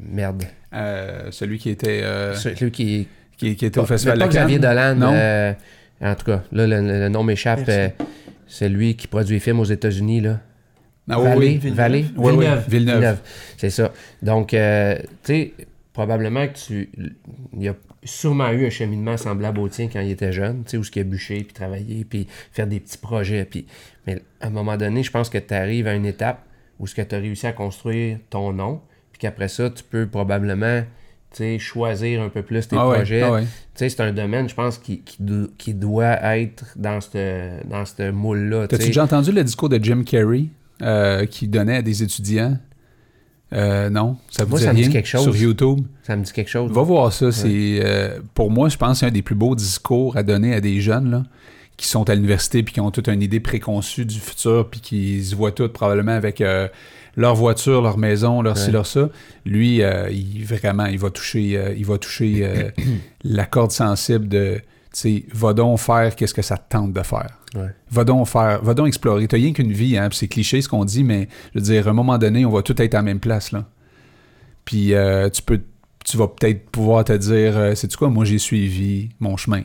merde. Euh, celui qui était euh, Celui qui, qui, qui était au pas, festival de Xavier Dolan. non euh, en tout cas, là, le, le nom m'échappe. Euh, c'est lui qui produit les films aux États-Unis, là. Ah, oui, Vallée, oui. Villeneuve. Vallée, Villeneuve. Villeneuve. Villeneuve. C'est ça. Donc, euh, tu sais, probablement que tu. Il y a sûrement eu un cheminement semblable au tien quand il était jeune, tu sais, où ce qu'il a bûché, puis travailler, puis faire des petits projets. Puis, mais à un moment donné, je pense que tu arrives à une étape où ce que tu as réussi à construire ton nom, puis qu'après ça, tu peux probablement. tu sais, choisir un peu plus tes Ah ouais, projets. ah ouais. Tu sais, c'est un domaine, je pense, qui, qui, do- qui doit être dans ce dans moule-là. tu T'as-tu déjà entendu le discours de Jim Carrey? Euh, qui donnait à des étudiants Euh, non, ça vous Moi, dit ça me dit quelque chose. sur YouTube? Ça me dit quelque chose. Va voir ça. C'est euh, pour moi, je pense, que c'est un des plus beaux discours à donner à des jeunes là, qui sont à l'université puis qui ont toute une idée préconçue du futur puis qui se voient tout probablement avec euh, leur voiture, leur maison, leur ci, leur ça. Lui, il vraiment, il va toucher, il va toucher <clears throat> la corde sensible de, sais, va donc faire qu'est-ce que ça te tente de faire. Ouais. Va donc faire, va donc explorer. T'as rien qu'une vie, hein, c'est cliché ce qu'on dit, mais je veux dire, à un moment donné, on va tout être à la même place, là. Puis euh, tu peux, tu vas peut-être pouvoir te dire, euh, sais-tu quoi, moi j'ai suivi mon chemin.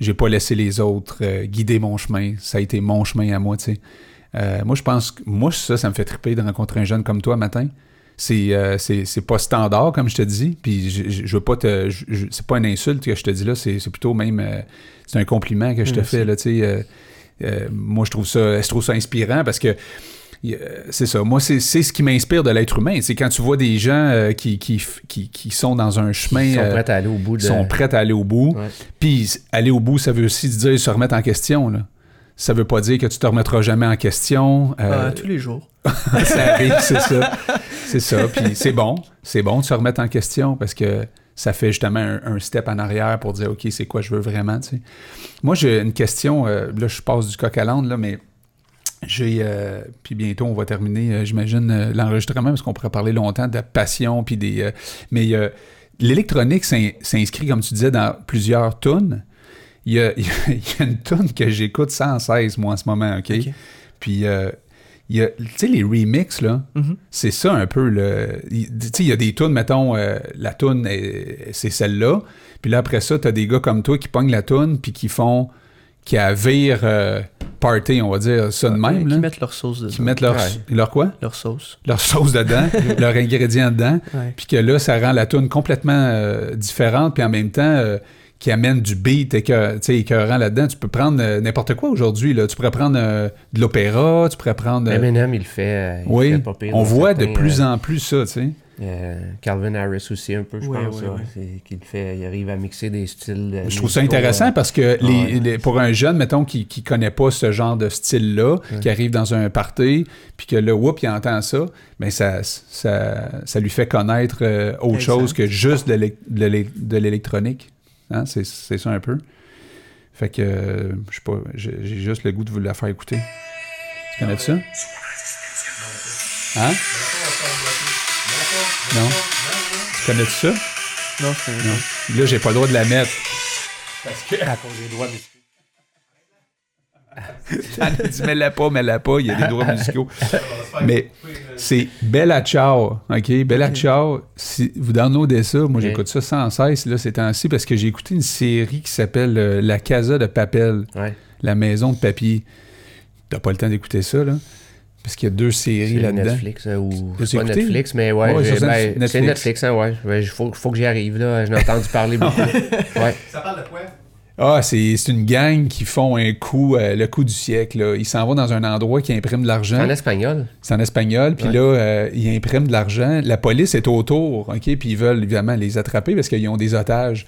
J'ai pas laissé les autres euh, guider mon chemin. Ça a été mon chemin à moi, tu sais. Euh, moi, je pense que, moi, ça, ça me fait triper de rencontrer un jeune comme toi matin. C'est, euh, c'est, c'est pas standard, comme je te dis. Puis je, je, je veux pas te. c'est pas une insulte que je te dis là, c'est, c'est plutôt même. euh, c'est un compliment que je te Merci. fais, là, tu sais. euh, euh, moi, je trouve ça, je trouve ça inspirant parce que euh, c'est ça. Moi, c'est, c'est ce qui m'inspire de l'être humain. C'est quand tu vois des gens euh, qui, qui, qui, qui sont dans un chemin. Ils sont prêts à aller au bout de. sont prêts à aller au bout. Puis aller au bout, ça veut aussi dire se remettre en question. Là. Ça veut pas dire que tu te remettras jamais en question. Euh, Euh, tous les jours. <laughs> ça arrive, c'est ça. C'est ça. Puis c'est bon. C'est bon de se remettre en question parce que ça fait justement un, un step en arrière pour dire OK, c'est quoi je veux vraiment. tu sais. Moi, j'ai une question. euh, là, je passe du coq à l'âne, là, mais j'ai. euh, puis bientôt, on va terminer, j'imagine, l'enregistrement parce qu'on pourrait parler longtemps de passion. Puis des. mais l'électronique s'in- s'inscrit, comme tu disais, dans plusieurs tunes. <laughs> Il y a, il y a- a une tune que j'écoute sans cesse, moi, en ce moment, OK? Puis, euh, a, tu sais, les remixes, là, Mhm. c'est ça un peu Tu sais, il y a des tunes, mettons, euh, la tune, est- c'est celle-là. Puis là, après ça, t'as des gars comme toi qui pognent la tune, puis qui font. qui avirent euh, party, on va dire ça de même, Qui là. mettent leur sauce dedans. Qui mettent leur, Ouais. leur quoi? Leur sauce. Leur sauce dedans, <laughs> leurs ingrédients dedans. Puis que là, ça rend la tune complètement euh, différente, puis en même temps, euh, qui amène du beat écœur- tu sais, écœurant là-dedans. Tu peux prendre euh, n'importe quoi aujourd'hui. Là. Tu pourrais prendre euh, de l'opéra, tu pourrais prendre... euh, Eminem, il fait. euh, il le oui, fait pas pire on voit de plus euh, en plus ça, tu sais. Euh, Calvin Harris aussi, un peu, je Ouais, pense. ouais, ouais. Qu'il fait, il arrive à mixer des styles. Je trouve ça intéressant euh, parce que les, ouais. les- pour un jeune, mettons, qui ne connaît pas ce genre de style-là, qui arrive dans un party, puis que là, whoop, il entend ça, mais ça, ça, ça lui fait connaître euh, autre Exact. chose que juste de l'é- de l'é- de l'électronique. Hein? C'est c'est ça un peu. Fait que, euh, je sais pas, j'ai juste le goût de vous la faire écouter. Tu connais ça? Hein? Non? Tu connais ça? Non, je connais pas. Là, j'ai pas le droit de la mettre. À cause des droits <laughs> dit, mets-la pas, mets-la pas, il y a des droits musicaux. <laughs> Mais c'est Bella Ciao, OK? Bella. Ciao, si vous downloadez ça, moi j'écoute ça sans cesse, là, ces temps-ci, parce que j'ai écouté une série qui s'appelle euh, La Casa de Papel, Ouais. la maison de papier. T'as pas le temps d'écouter ça, là? Parce qu'il y a deux séries C'est là-dedans. Netflix hein, ou c'est pas écouté? Netflix, mais ouais, ben, Netflix. c'est Netflix, hein, ouais. Il faut, faut que j'y arrive là. J'en ai entendu parler beaucoup. <laughs> Ouais. Ça parle de quoi? Ah, c'est c'est une gang qui font un coup, euh, le coup du siècle. Là. Ils s'en vont dans un endroit qui imprime de C'est l'argent. en espagnol. C'est en espagnol, puis Ouais. là, euh, ils impriment de l'argent. La police est autour, OK? Puis ils veulent évidemment les attraper parce qu'ils ont des otages.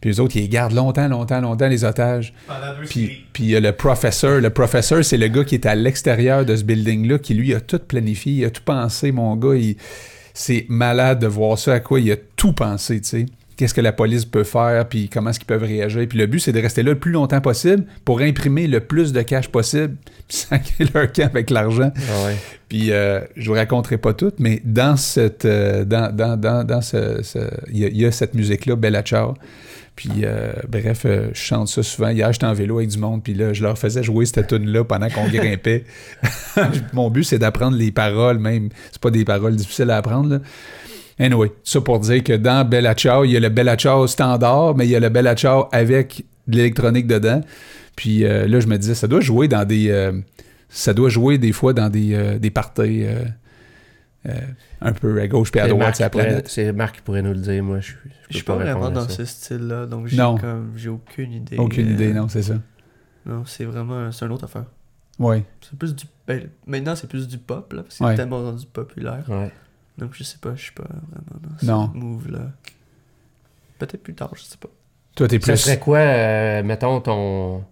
Puis les autres, ils les gardent longtemps, longtemps, longtemps, les otages. Pendant deux Puis puis il y a le professeur. Le professeur, c'est le gars qui est à l'extérieur de ce building-là, qui lui a tout planifié, il a tout pensé, mon gars. il- C'est malade de voir ça, à quoi il a tout pensé, tu sais. Qu'est-ce que la police peut faire, puis comment est-ce qu'ils peuvent réagir. Puis le but, c'est de rester là le plus longtemps possible pour imprimer le plus de cash possible, <laughs> puis sacrer leur camp avec l'argent. Ah ouais. Puis euh, je vous raconterai pas tout, mais dans cette euh, dans, dans, dans, dans ce, ce- il y, a- il y a cette musique-là, Bella Ciao. Puis euh, bref, euh, je chante ça souvent. Hier, j'étais en vélo avec du monde, puis là, je leur faisais jouer cette tune-là pendant qu'on grimpait. <laughs> Mon but, c'est d'apprendre les paroles, même. C'est pas des paroles difficiles à apprendre, là. Anyway, ça pour dire que dans Bella Ciao, il y a le Bella Ciao standard, mais il y a le Bella Ciao avec de l'électronique dedans. Puis euh, là, je me disais, ça doit jouer dans des. euh, ça doit jouer des fois dans des, euh, des parties euh, euh, un peu à gauche puis à droite la. C'est Marc qui pourrait nous le dire. Moi, je, je peux Je suis pas vraiment dans ce style-là, donc j'ai comme j'ai aucune idée. Aucune euh, idée, non, c'est ça. Non, c'est vraiment c'est une autre affaire. Oui. C'est plus du ben, maintenant c'est plus du pop là, parce que Ouais. c'est tellement rendu populaire. Ouais. Donc je sais pas, je suis pas vraiment dans ce Non. move là. Peut-être plus tard, je sais pas. Toi, t'es Ça plus. serait quoi, euh, mettons, ton.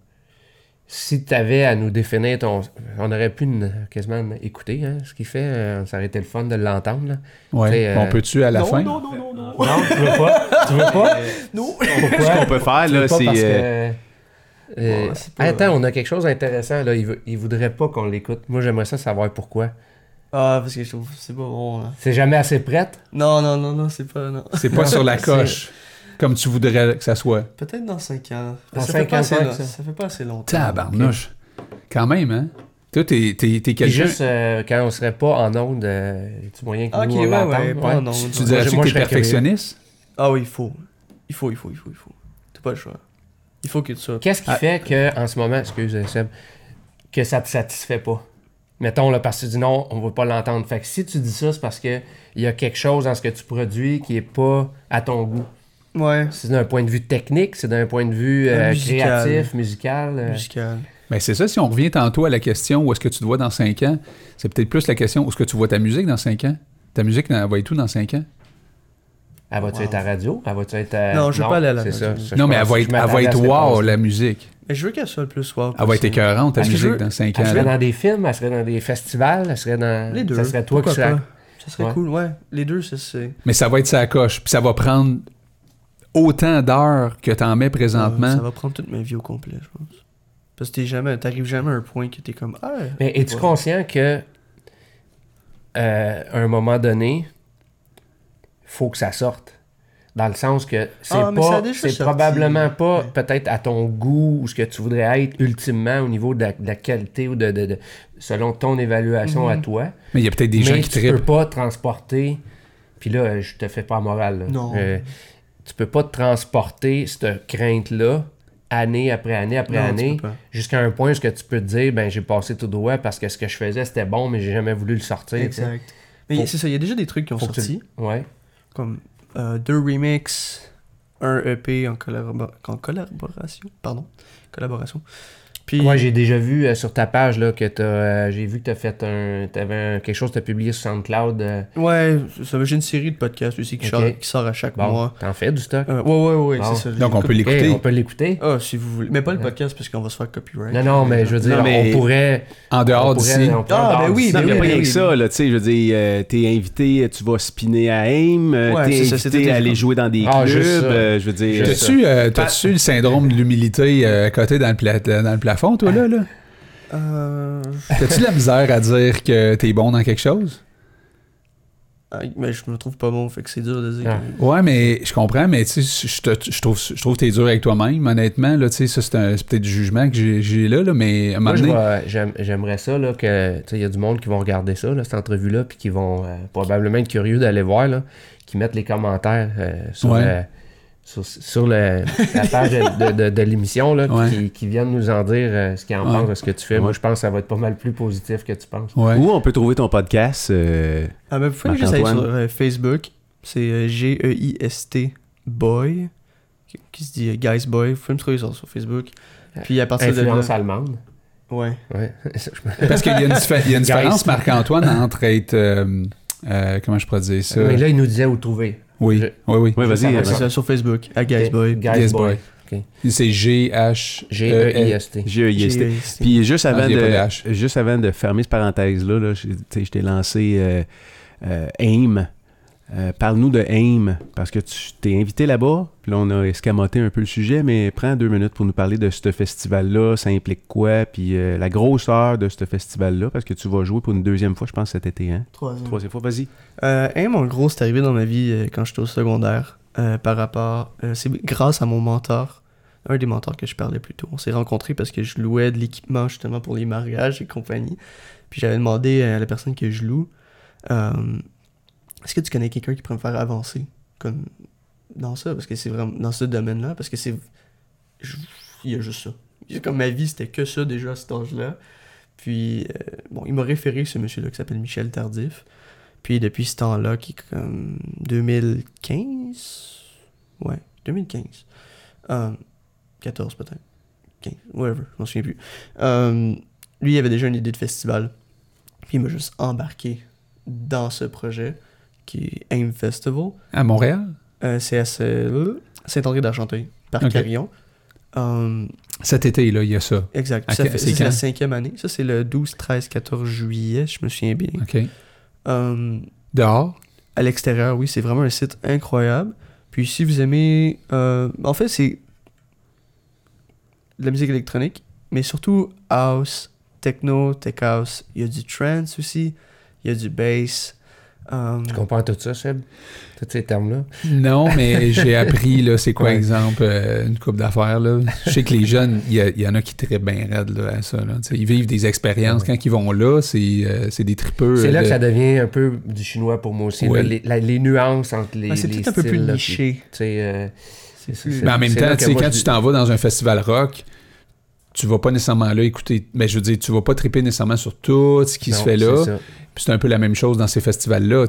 Si tu avais à nous définir ton. On aurait pu ne- quasiment écouter hein, ce qu'il fait. euh, ça aurait été le fun de l'entendre. Ouais. euh, On peut-tu à la non, fin? non, non, non, non. Non, tu veux pas? Tu veux pas? Non. Ce qu'on peut faire, là, c'est. euh, euh, Attends, on a quelque chose d'intéressant. là. Il, veut- il voudrait pas qu'on l'écoute. Moi, j'aimerais ça savoir pourquoi. Ah, parce que je trouve c'est pas bon là. C'est jamais assez prête? Non, non, non, non, c'est pas non. C'est pas Non, sur la coche, comme tu voudrais que ça soit. Peut-être dans 5 ans. Dans ça, cinq fait pas ans, assez, ça. ça fait pas assez longtemps. Tabarnouche. Quand même, hein? Toi, t'es, t'es, t'es quelqu'un. juste euh, quand on serait pas en onde, euh, tu moyen que Ah, ok, nous on ouais, l'entende? ouais, pas en onde. Tu Moi, dirais-tu moi, que je t'es perfectionniste? Ah oui, il faut. Il faut, il faut, il faut, il faut. T'as pas le choix. Il faut que tu sois. Qu'est-ce qui Ah. fait que, en ce moment, excuse Seb, que ça te satisfait pas? Mettons, là, parce que tu dis non, on va pas l'entendre. Fait que si tu dis ça, c'est parce que il y a quelque chose dans ce que tu produis qui est pas à ton goût. Ouais. C'est d'un point de vue technique, c'est d'un point de vue euh, musical. créatif, musical. euh, Musical. Ben, c'est ça, si on revient tantôt à la question où est-ce que tu te vois dans 5 ans, c'est peut-être plus la question où est-ce que tu vois ta musique dans 5 ans? Ta musique, elle va être où dans 5 ans? Elle va-tu Wow. être à radio? Elle va-tu être à... Non, je veux pas aller à la radio. ça. Ça, non, mais elle va être, elle va wow, la musique. Mais je veux qu'elle soit le plus wow. Elle va être écœurante, ta musique, veux- dans 5 Elle ans. serait là. dans des films, elle serait dans des festivals, elle serait dans... Les deux. Ça serait toi Pourquoi qui serais... pas? Ça serait Ouais. cool, ouais. Les deux, c'est- c'est. Mais ça va être sa coche. Puis ça va prendre autant d'heures que t'en mets présentement. Ça va prendre toute ma vie au complet, je pense. Parce que t'es jamais, t'arrives jamais à un point que t'es comme ah. Mais es-tu Ouais. conscient que euh, à un moment donné, faut que ça sorte? Dans le sens que c'est Ah, pas, c'est sorti. probablement pas Ouais. peut-être à ton goût ou ce que tu voudrais être ultimement au niveau de la, de la qualité ou de, de- de- selon ton évaluation à Mhm. toi. Mais il y a peut-être des mais gens qui tu trippent. peux pas transporter. Puis là, je te fais pas moral. là. Non. Euh, tu peux pas te transporter cette crainte-là année après année après Non, année jusqu'à un point où ce que tu peux te dire ben j'ai passé tout droit parce que ce que je faisais c'était bon mais j'ai jamais voulu le sortir. Exact. Mais Faut- c'est ça, il y a déjà des trucs qui ont que tu- sorti, Ouais. Comme euh, deux remixes, un EP en, collabora- en collaboration, pardon, collaboration. Puis, Ouais, j'ai déjà vu euh, sur ta page là, que t'as. euh, j'ai vu que t'as fait un. T'avais un- quelque chose que t'as publié sur SoundCloud. euh, ouais, ça va, j'ai une série de podcasts aussi qui, sort, qui sort à chaque bon, mois. t'en fais du stock. Euh, ouais, ouais, ouais, Bon. c'est ça. Donc, on peut l'écouter. on peut l'écouter. Ah, si vous voulez. Mais pas le podcast parce qu'on va se faire copyright. Non, non, mais je veux dire, Non, mais- on pourrait. En dehors d'ici. Ah, en ben oui, ben pas ben rien oui. que ça, là, tu je veux dire, euh, t'es invité, tu vas spinner à AIM, Ouais, t'es invité à aller jouer dans des Ah, clubs, je veux dire... T'as-tu le syndrome de l'humilité à côté dans le, pla- dans le plafond, toi, là? là? Euh... T'as-tu de la misère à dire que t'es bon dans quelque chose? ah, Mais je me trouve pas bon, fait que c'est dur de dire. Ah. que- Ouais, mais je comprends, mais tu sais, je te- je trouve, je trouve que t'es dur avec toi-même, honnêtement. Là, tu sais, ça, c'est, un- c'est peut-être du jugement que j'ai, j'ai là, là, mais à un moment Moi, donné- j'aimerais ça, là, que, tu sais, il y a du monde qui vont regarder ça, là, cette entrevue-là, puis qui vont euh, probablement être curieux d'aller voir, là, qui mettent les commentaires euh, sur, Ouais. Sur, sur le- la page de, de- de l'émission, là, Ouais. qui, qui viennent nous en dire euh, ce qu'ils en Ouais. pensent de ce que tu fais. Moi, je pense que ça va être pas mal plus positif que tu penses. Ouais. Où on peut trouver ton podcast? euh, Ah, mais vous pouvez juste aller sur euh, Facebook. C'est euh, G-E-I-S-T Boy. Qui, qui se dit euh, Guys Boy. Vous pouvez me trouver sur, sur Facebook. Puis à partir de Influence là. allemande. Ouais. <laughs> Parce qu'il y a une, diffé- y a une différence, Marc-Antoine, entre être. euh, euh, comment je pourrais dire ça? Mais là, il nous disait où trouver. Oui, je- oui, oui. Vas-y. Euh, C'est ça, sur Facebook. À Guys. Boy. Guys Boy. C'est G-H. G-E-I-S-T. G-E-I-S-T. G-E-I-S-T. Puis juste avant, Ah, de juste avant de fermer cette parenthèse-là, je t'ai lancé euh, euh, AIM. Euh, Parle-nous de AIM, parce que tu t'es invité là-bas, puis là on a escamoté un peu le sujet, mais prends deux minutes pour nous parler de ce festival-là, ça implique quoi, puis euh, la grosseur de ce festival-là, parce que tu vas jouer pour une deuxième fois, je pense, cet été, hein? Troisième. Troisième fois, vas-y. Euh, AIM, en gros, c'est arrivé dans ma vie euh, quand j'étais au secondaire. euh, par rapport. euh, c'est grâce à mon mentor, un des mentors que je parlais plus tôt. On s'est rencontrés parce que je louais de l'équipement justement pour les mariages et compagnie. Puis j'avais demandé à la personne que je loue euh, Est-ce que tu connais quelqu'un qui pourrait me faire avancer comme dans ça? Parce que c'est vraiment dans ce domaine-là. Parce que c'est. Il y a juste ça. Comme ma vie, c'était que ça déjà à cet âge-là. Puis, euh, bon, il m'a référé ce monsieur-là qui s'appelle Michel Tardif. Puis depuis ce temps-là, qui est comme 2015 Ouais, 2015. Euh, 14 peut-être. 15, whatever, je m'en souviens plus. Euh, lui, il avait déjà une idée de festival. Puis il m'a juste embarqué dans ce projet qui est AIM Festival. À Montréal? Euh, c'est à ce- Saint-André d'Argenteuil, par Ok. Carillon. Euh, Cet été, là, il y a ça. exact. Ok, Ça fait- c'est la cinquième année. Ça, c'est le 12, 13, 14 juillet, je me souviens bien. OK. Euh, Dehors? à l'extérieur, oui, c'est vraiment un site incroyable. Puis si vous aimez... euh, en fait, c'est de la musique électronique, mais surtout house, techno, tech house. Il y a du trance aussi, il y a du bass. Euh, Tu comprends tout ça, Seb? Tous ces termes-là? Non, mais <laughs> j'ai appris, là, c'est quoi, Ouais. exemple, euh, une coupe d'affaires, là. Je sais que les jeunes, il y, en a qui trippent bien raide, là, à ça, là. Ils vivent des expériences. Ouais. Quand ils vont là, c'est euh, c'est des tripeux. C'est là que ça devient un peu du chinois pour moi aussi. Là. les, la- les nuances entre les. ouais, c'est les peut-être un peu plus niché. tu sais, euh, c'est- c'est- Mais en même c'est temps, quand je tu t'en vas dans un festival rock, tu vas pas nécessairement là écouter. Mais je veux dire, tu vas pas tripper nécessairement sur tout ce qui se fait là. Puis c'est un peu la même chose dans ces festivals-là,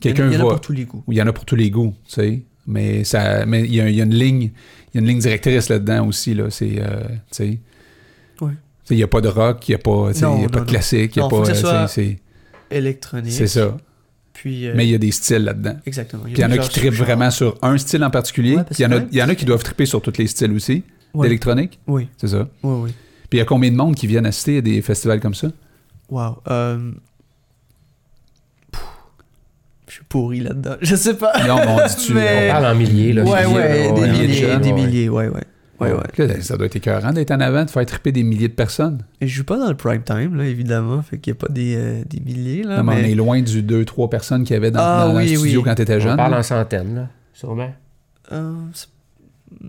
quelqu'un il y en a pour tous les goûts. Il y en a pour tous les goûts, tu sais. Mais ça, mais il y, a- il y a une ligne, il y a une ligne directrice là-dedans aussi, là. C'est, euh, tu sais. Ouais. Il n'y a pas de rock, il n'y a pas, Non, il y a pas de classique, il n'y a pas. euh, c'est- Électronique. C'est ça. Puis, euh, Mais il y a des styles là-dedans. Exactement. Puis il y en a qui sous-genres. vraiment sur un style en particulier. Ouais, il y en a, y en a qui doivent tripper sur tous les styles aussi, Ouais. d'électronique? Oui, C'est ça. oui, oui. Puis il y a combien de monde qui viennent assister à des festivals comme ça? Wow. Euh... Je suis pourri là-dedans. <laughs> Je sais pas. Non, mais on. <laughs> Mais- On parle en milliers, là. ouais, ouais, des milliers, des milliers, ouais, ouais. Ouais, ouais. Là, ça doit être écœurant d'être en avant, de faire tripper des milliers de personnes. Et je joue pas dans le prime time, là, évidemment. Fait qu'il y a pas des, euh, des milliers, là. Non, mais on est loin du 2-3 personnes qu'il y avait dans, Ah, dans oui, le studio oui. quand tu étais On jeune. parle là. en centaines, là, sûrement. Euh, c'est-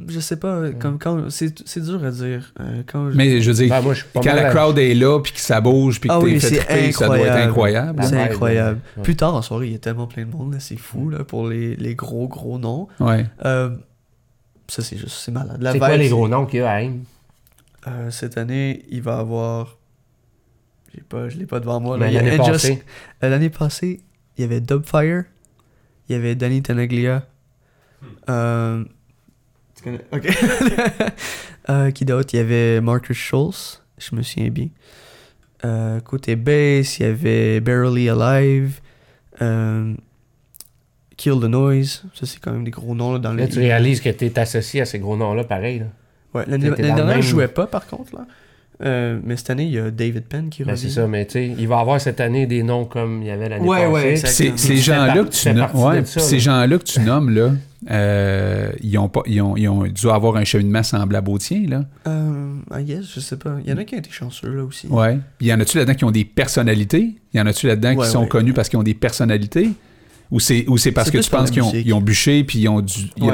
je sais pas, comme quand... C'est c'est dur à dire. euh, quand je- Mais je veux dire, Ben, moi, je suis pas quand la crowd est là, puis que ça bouge, puis que Ah t'es oui, fait ça doit être incroyable. C'est incroyable. ouais. Plus tard en soirée, il y a tellement plein de monde, là, c'est fou, là, pour les, les gros, gros noms. Ouais. Euh, ça, c'est juste, c'est malade. La C'est quoi les gros noms qu'il y a à Aim? Euh, cette année, il va avoir. J'ai pas, je l'ai pas devant moi. a L'année passée. L'année passée, il y avait Dubfire, il y avait Danny Tenaglia. Euh, Tu connais? Ok. <laughs> Euh, qui d'autre? Il y avait Marcus Schultz, je me souviens bien. Euh, côté bass, il y avait Barely Alive. Euh, Kill the Noise. Ça, c'est quand même des gros noms là, dans Là, le. tu réalises que tu es associé à ces gros noms-là, pareil. Là. Ouais, l'année dernière, je jouais pas par contre. là. Euh, mais cette année, il y a David Penn qui Ben, revient. c'est ça, mais tu sais, il va avoir cette année des noms comme il y avait l'année Ouais, passée. ouais, exact. Ces, gens-là que tu nommes, partie ouais, de ça, ces là. gens-là que tu nommes là, <laughs> euh, ils ont pas, ils ont, ils ont dû avoir un cheminement semblable au tien là. Euh, I guess, je sais pas. Il y en a qui ont été chanceux là aussi. Ouais. Puis y en a-tu là-dedans qui ont des personnalités? Y en a-tu là-dedans Ouais, qui sont ouais. connus parce qu'ils ont des personnalités? Ou c'est, ou c'est parce C'est que tu penses qu'ils ont, ils ont bûché puis ils ont ils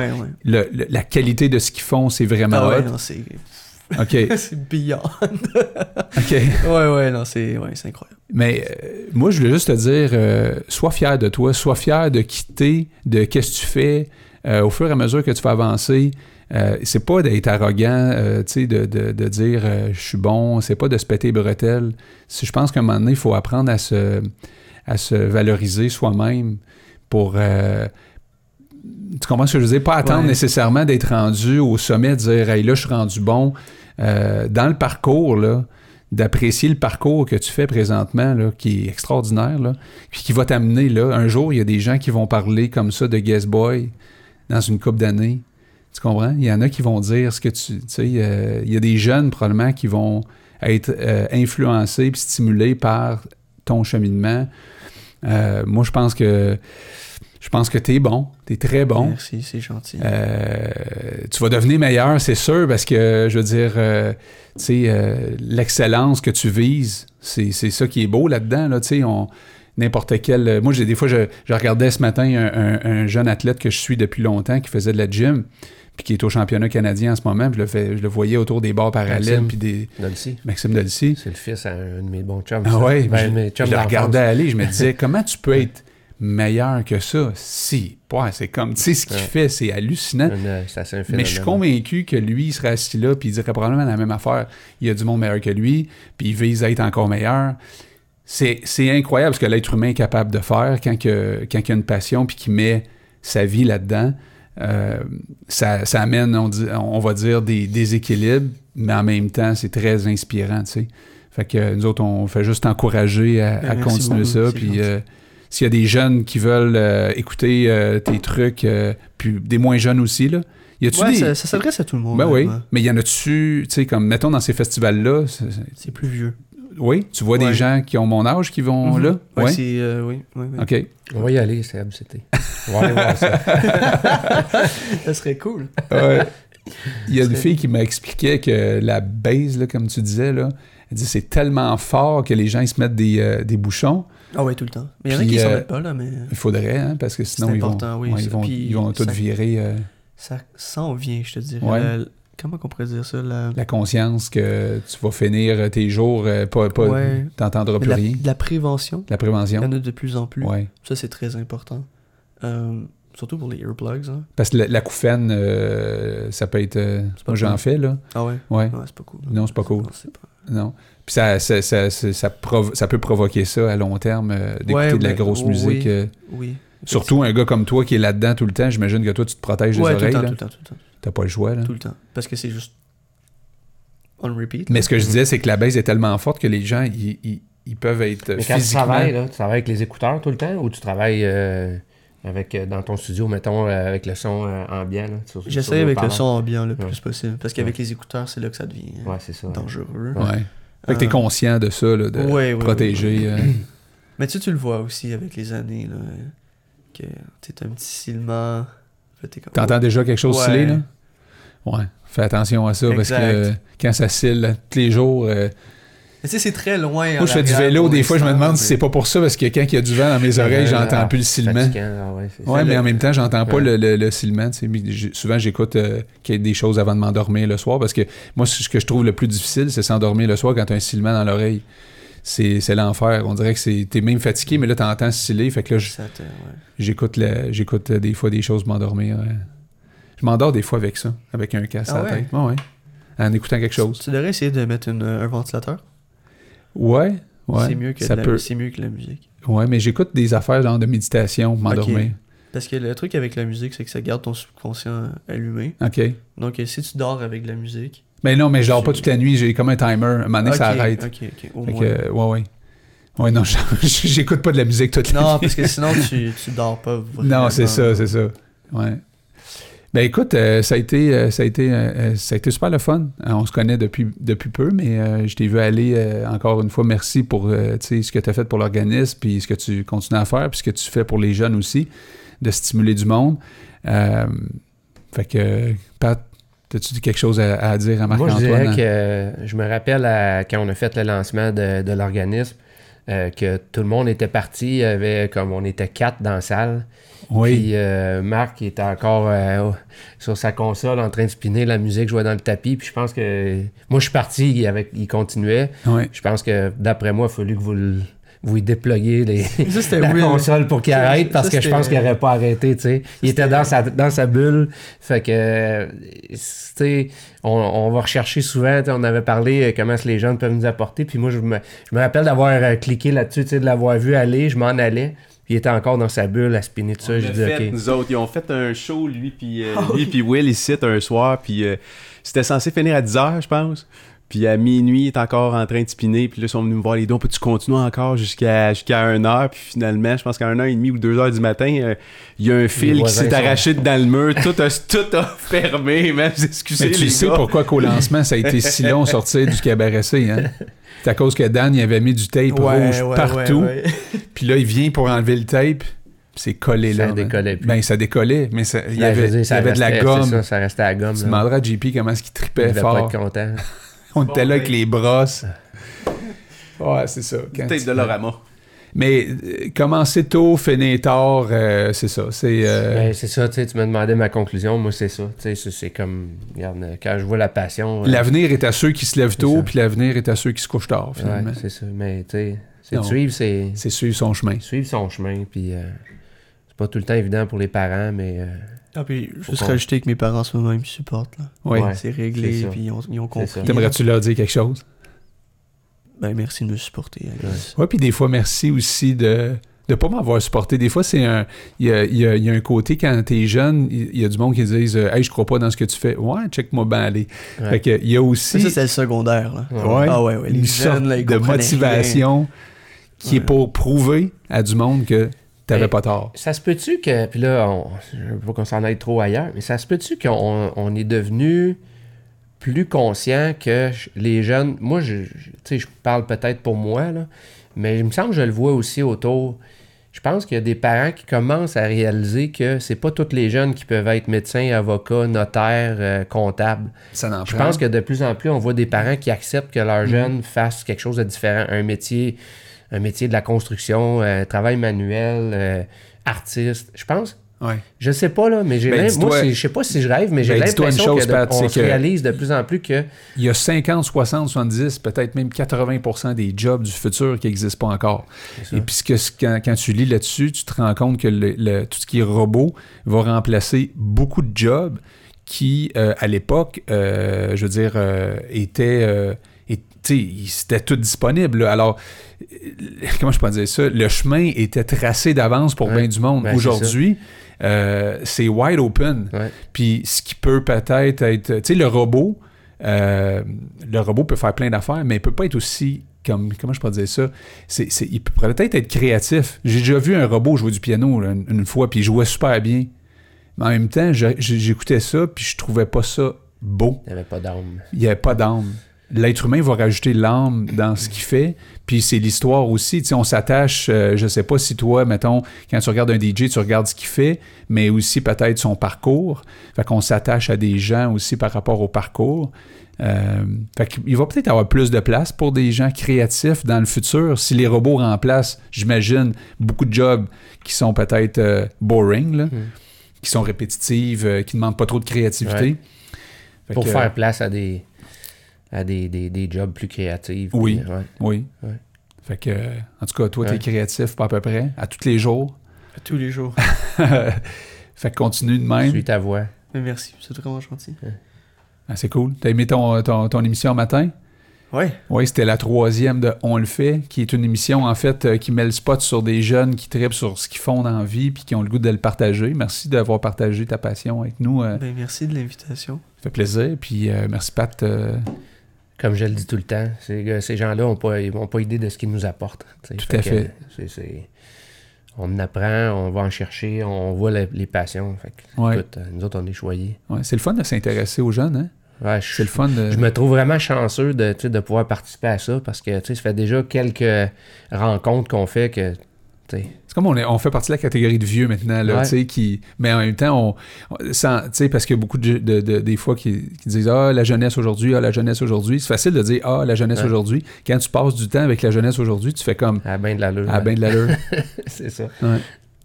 le- le- la qualité de ce qu'ils font, c'est vraiment Ah ouais, hot? non, c'est. <laughs> Ok, <laughs> c'est beyond. <laughs> ok. ouais, ouais, non, c'est ouais, incroyable. Mais euh, moi, je voulais juste te dire, euh, sois fier de toi, sois fier de quitter, de qu'est-ce que tu fais euh, au fur et à mesure que tu vas avancer. C'est pas d'être arrogant, tu sais, de, de- de dire je suis bon, c'est pas de se péter les bretelles. Si je pense qu'à un moment donné, il faut apprendre à se, à se valoriser soi-même pour. euh, tu comprends ce que je veux dire? Pas attendre Ouais. nécessairement d'être rendu au sommet, de dire hey, là, je suis rendu bon. Euh, dans le parcours, là, d'apprécier le parcours que tu fais présentement, là, qui est extraordinaire, là, puis qui va t'amener là. Un jour, il y a des gens qui vont parler comme ça de Guest Boy dans une couple d'années. Tu comprends? Il y en a qui vont dire ce que tu. Tu sais, euh, il y a des jeunes probablement qui vont être euh, influencés puis stimulés par ton cheminement. Euh, moi, je pense que je pense que t'es bon, t'es très bon. Merci, c'est gentil. Euh, tu vas devenir meilleur, c'est sûr, parce que, je veux dire, euh, tu sais, euh, l'excellence que tu vises, c'est ça qui est beau là-dedans, là, tu sais, on... N'importe quel. Moi, j'ai des fois, je, je regardais ce matin un, un- un jeune athlète que je suis depuis longtemps qui faisait de la gym, puis qui est au championnat canadien en ce moment, puis je le, fais- je le voyais autour des bars parallèles, Maxime. puis des. Dulcie. Maxime Delsy. C'est le fils à un de mes bons chums. Ah ouais, Ben, je, je le regardais aller, je me disais, comment tu peux <laughs> être meilleur que ça? Si, ouais, c'est comme, tu sais, ce qu'il Ouais. fait, c'est hallucinant. Euh, un Mais je suis convaincu que lui, il serait assis là, puis il dirait probablement la même affaire. Il y a du monde meilleur que lui, puis il vise à être encore meilleur. C'est c'est incroyable ce que l'être humain est capable de faire quand, que, quand il a une passion, puis qu'il met sa vie là-dedans. Euh, ça, ça amène, on, dit- on va dire, des déséquilibres, mais en même temps, c'est très inspirant, tu sais. Fait que nous autres, on fait juste encourager à, Ben, à continuer beaucoup, ça, puis... s'il y a des jeunes qui veulent euh, écouter euh, tes trucs, euh, puis des moins jeunes aussi, là, y a-tu Ouais, des... ça, ça s'adresse à tout le monde. Ben oui, mais y en a-tu, tu sais, comme, mettons, dans ces festivals-là, c'est- plus vieux. oui, tu vois Ouais. des gens qui ont mon âge qui vont Mhm. là? Ouais, euh, oui, oui, oui. OK. On va y aller, Seb, c'était. On va aller voir ça. <laughs> Ça serait cool. Ouais. Il y a une fille qui m'a expliqué que la base, là, comme tu disais, là, elle dit c'est tellement fort que les gens ils se mettent des, euh, des bouchons. Ah ouais, tout le temps. Mais il y en a qui s'en euh, mettent pas, là, mais Il faudrait, hein, parce que sinon ils vont, oui, ouais, ils vont, Puis, ils vont tout ça- virer euh, ça s'en vient, je te dirais. Ouais. Comment qu'on pourrait dire ça? La, la conscience que tu vas finir tes jours, euh, pas, pas Ouais. t'entendras plus la, rien. la prévention. La Il y prévention. en a de plus en plus. Ouais. Ça, c'est très important. Euh, surtout pour les earplugs. Hein. Parce que la, la euh, ça peut être. euh, pas moi, j'en cool. fais, là. Ah ouais? Ouais. C'est pas cool. Non, c'est pas cool. Non, c'est pas- Non. Puis ça, ça, ça, ça, ça provo- ça peut provoquer ça à long terme, euh, d'écouter Ouais, de la ouais, grosse oui. musique. euh, Oui. surtout un gars comme toi qui est là-dedans tout le temps, j'imagine que toi, tu te protèges Ouais, les tout le oreilles. temps, là. tout le temps, tout le temps. T'as pas le choix. Là. Tout le temps. Parce que c'est juste on repeat. Mais ce que je disais, c'est que la baisse est tellement forte que les gens, ils, ils- ils peuvent être Mais quand tu travailles, là, tu travailles avec les écouteurs tout le temps ou tu travailles euh, avec, dans ton studio, mettons, avec le son euh, ambiant? là, sur- sur J'essaie avec le son ambiant le Ouais. plus possible. Parce qu'avec les écouteurs, c'est là que ça devient Ouais, c'est ça. dangereux. Fait que t'es Euh, conscient de ça, là, de ouais, ouais, protéger. euh, Mais tu sais, tu le vois aussi avec les années, là, que t'es un petit silement. T'entends déjà quelque chose scellé, là? Ouais. Fais attention à ça, parce que quand ça scille tous les jours... euh, Mais tu sais, c'est très loin. Moi, je fais du vélo, des fois, je me demande si c'est pas pour ça, parce que quand il y a du vent dans mes oreilles, j'entends Ah, plus le silement. ah ça. mais en même temps, j'entends pas le, le, le silement. tu Souvent, j'écoute euh, qu'il y ait des choses avant de m'endormir le soir, parce que moi, ce que je trouve le plus difficile, c'est s'endormir le soir quand t'as un silement dans l'oreille. C'est l'enfer. On dirait que c'est t'es même fatigué, mais là, t'entends sciller. Fait que là, ouais. j'écoute euh, des fois des choses m'endormir. euh. Je m'endors des fois avec ça, avec un casque Ah à la ouais? tête. En écoutant quelque chose. Tu devrais essayer de mettre une- un ventilateur. Ouais, ouais. c'est mieux que ça la- peut. c'est mieux que la musique. Ouais, mais j'écoute des affaires genre de méditation pour m'endormir. Parce que le truc avec la musique, c'est que ça garde ton subconscient allumé. OK. Donc, euh, si tu dors avec de la musique. Mais non, mais je dors pas toute la nuit. J'ai comme un timer. À un moment donné, ça arrête. Ok, ok. Au moins. que, ouais, ouais. Ouais, non, <laughs> j'écoute pas de la musique toute la Non, nuit. parce que sinon, <laughs> tu, tu dors pas vraiment. Non, c'est ça, c'est ça. Ouais. Ben écoute, euh, ça a été, euh, ça a été, euh, ça a été super le fun. On se connaît depuis, depuis peu, mais je t'ai vu aller encore une fois. Merci pour ce que tu as fait pour l'organisme, puis ce que tu continues à faire, puis ce que tu fais pour les jeunes aussi, de stimuler du monde. Fait que, Pat, as-tu quelque chose à, à dire à Moi, je Marc-Antoine? dirais que euh, je me rappelle à- quand on a fait le lancement de, de l'organisme euh, que tout le monde était parti. Il y avait comme on était quatre dans la salle. Oui. Puis euh, Marc était encore euh, sur sa console en train de spinner la musique, jouait dans le tapis. Puis je pense que moi je suis parti, il, avait- il continuait. Ouais. Je pense que d'après moi, il a fallu que vous le- vous y dépluguiez les, Ça, <laughs> la console pour qu'il arrête parce ça, que je pense qu'il n'aurait pas arrêté, tu sais. Il était dans sa, dans sa bulle. Fait que, tu sais, on, on va rechercher souvent, on avait parlé euh, comment les jeunes peuvent nous apporter. Puis moi, je me, je me rappelle d'avoir euh, cliqué là-dessus, tu sais, de l'avoir vu aller, je m'en allais. Puis il était encore dans sa bulle à spinner tout ça. Fait, nous autres. Ils ont fait un show, lui puis euh, Ah lui puis Will, ici, un soir. Puis euh, c'était censé finir à 10h, je pense. Puis à minuit, il est encore en train de spinner. Puis là, ils sont venus me voir les dons. Peux-tu continuer encore jusqu'à jusqu'à 1h? Puis finalement, je pense qu'à 1h30 ou 2h du matin, euh, il y a un fil qui s'est sont- arraché dans le mur. Tout a, <laughs> tout a fermé, même. Excusez Mais tu les sais gars. pourquoi qu'au lancement, ça a été si long de sortir du cabaret C, hein? C'est à cause que Dan, il avait mis du tape Ouais, rouge ouais, partout. ouais, ouais. <laughs> Puis là, il vient pour enlever le tape. C'est collé Ça là. man. décollait plus. Ben, ça décollait, mais ça- il y avait, dire, il y ça avait de la gomme. Ça, ça restait à la gomme. Tu demanderas à JP comment est-ce qu'il Il tripait fort. pas être content. On était là avec les brosses. <laughs> Ouais, c'est ça. Quand Tête tu- de Lorama. Mais euh, commencer tôt, finir tard, euh, c'est ça. C'est. euh, Ben, c'est ça, tu sais, tu me demandais ma conclusion. Moi, c'est ça. Tu sais, c'est- comme, regarde, quand je vois la passion. euh, L'avenir est à ceux qui se lèvent tôt, puis l'avenir est à ceux qui se couchent tard, ouais, finalement. c'est ça. Mais, tu sais, c'est suivre, c'est c'est suivre son chemin. suivre son chemin. Puis, euh, c'est pas tout le temps évident pour les parents, mais. Euh, Ah, puis juste rajouter que mes parents en ce moment ils me supportent. Là. Oui. Ouais. c'est réglé, puis ils ont, ils ont compris. T'aimerais-tu leur dire quelque chose? Ben, merci de me supporter. Guess. Oui, puis des fois, merci aussi de ne pas m'avoir supporté. Des fois, c'est un. Il y a, il y a- il y a un côté quand t'es jeune, il y a du monde qui disent Hey, je crois pas dans ce que tu fais. Ouais, check-moi bien aller. Ouais. Fait que, il y a aussi ça, c'est le secondaire. Là. Ouais. ouais, Ah ouais, ouais, les une jeunes, sorte là, de motivation qui est Ouais. pour prouver à du monde que t'avais Mais- pas tort. Ça se peut-tu que. Puis là, on, je veux pas qu'on s'en aille trop ailleurs, mais ça se peut-tu qu'on on est devenu plus conscient que je- les jeunes. Moi, je, je- tu sais, je parle peut-être pour moi, là, mais il me semble que je le vois aussi autour. Je pense qu'il y a des parents qui commencent à réaliser que c'est pas tous les jeunes qui peuvent être médecins, avocats, notaires, euh, comptables. Ça n'en Je pense que de plus en plus, on voit des parents qui acceptent que leurs jeunes fassent quelque chose de différent, un métier, un métier de la construction, euh, travail manuel, euh, artiste. Je pense, Ouais. je sais pas là, mais j'ai Ben, moi, je sais pas si je rêve, mais j'ai Ben, l'impression chose, que de- Pat, on c'est se réalise de plus en plus que Il y a 50, 60, 70, peut-être même 80% des jobs du futur qui n'existent pas encore. Et puis, ce que- quand, quand tu lis là-dessus, tu te rends compte que le- le- tout ce qui est robot va remplacer beaucoup de jobs qui, euh, à l'époque, je veux dire, étaient. C'était tout disponible. là. Alors, <laughs> comment je peux dire ça? Le chemin était tracé d'avance pour Ouais. bien du monde. Ben, c'est Aujourd'hui, euh, c'est wide open. Ouais. Puis ce qui peut peut-être être. Tu sais, le robot, euh, le robot peut faire plein d'affaires, mais il peut pas être aussi. Comme, comment je peux dire ça? C'est, il pourrait peut-être être créatif. J'ai déjà vu un robot jouer du piano là, une, une fois, puis il jouait super bien. Mais en même temps, j'écoutais ça, puis je trouvais pas ça beau. il n'y avait pas d'âme. Il n'y avait pas d'âme. L'être humain va rajouter l'âme dans ce qu'il fait, puis c'est l'histoire aussi. Tu sais, on s'attache, euh, je sais pas si toi, mettons, quand tu regardes un DJ, tu regardes ce qu'il fait, mais aussi peut-être son parcours. Fait qu'on s'attache à des gens aussi par rapport au parcours. Euh, fait qu'il va peut-être avoir plus de place pour des gens créatifs dans le futur. Si les robots remplacent, j'imagine, beaucoup de jobs qui sont peut-être euh, boring, là, Mm. qui sont répétitives, euh, qui ne demandent pas trop de créativité. Ouais. Pour que- faire place à des à des, des, des jobs plus créatifs. Oui. puis, ouais. Oui. Ouais. Fait que, en tout cas, toi, t'es Ouais. créatif, pas à peu près, à tous les jours. À tous les jours. <laughs> fait que continue de même. Suis ta voix. Mais merci, c'est vraiment gentil. Ah, c'est cool. T'as aimé ton, ton, ton émission matin? Ouais. Oui, c'était la troisième de On le fait, qui est une émission, en fait, euh, qui met le spot sur des jeunes qui tripent sur ce qu'ils font dans la vie puis qui ont le goût de le partager. Merci d'avoir partagé ta passion avec nous. euh, Ben, merci de l'invitation. ça fait plaisir. Puis euh, merci, Pat. Comme je le dis tout le temps, ces, ces gens-là n'ont pas, ont pas idée de ce qu'ils nous apportent. Tout à fait. c'est- on en apprend, on va en chercher, on voit les passions. Fait que, Ouais. écoute, nous autres, on est choyés. ouais, c'est le fun de s'intéresser aux jeunes. Hein? Ouais, je, C'est le fun de. je me trouve vraiment chanceux de, de pouvoir participer à ça parce que ça fait déjà quelques rencontres qu'on fait que. C'est comme on, est, on fait partie de la catégorie de vieux maintenant, là, Ouais. qui, mais en même temps, on, on- sans- tu sais, parce qu'il y a beaucoup de, de- de- des fois qui, qui disent ah la jeunesse aujourd'hui, ah la jeunesse aujourd'hui. C'est facile de dire ah la jeunesse Ouais. aujourd'hui. Quand tu passes du temps avec la jeunesse aujourd'hui, tu fais comme à ben de l'allure. ah ben de l'allure. <laughs> c'est ça. Ouais.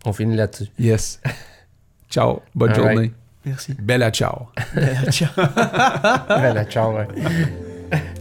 On finit là-dessus. Yes. Ciao. Bonne All journée. right. Merci. Bella ciao. Ben, ciao. <laughs> Ben, la ciao, ouais. <laughs>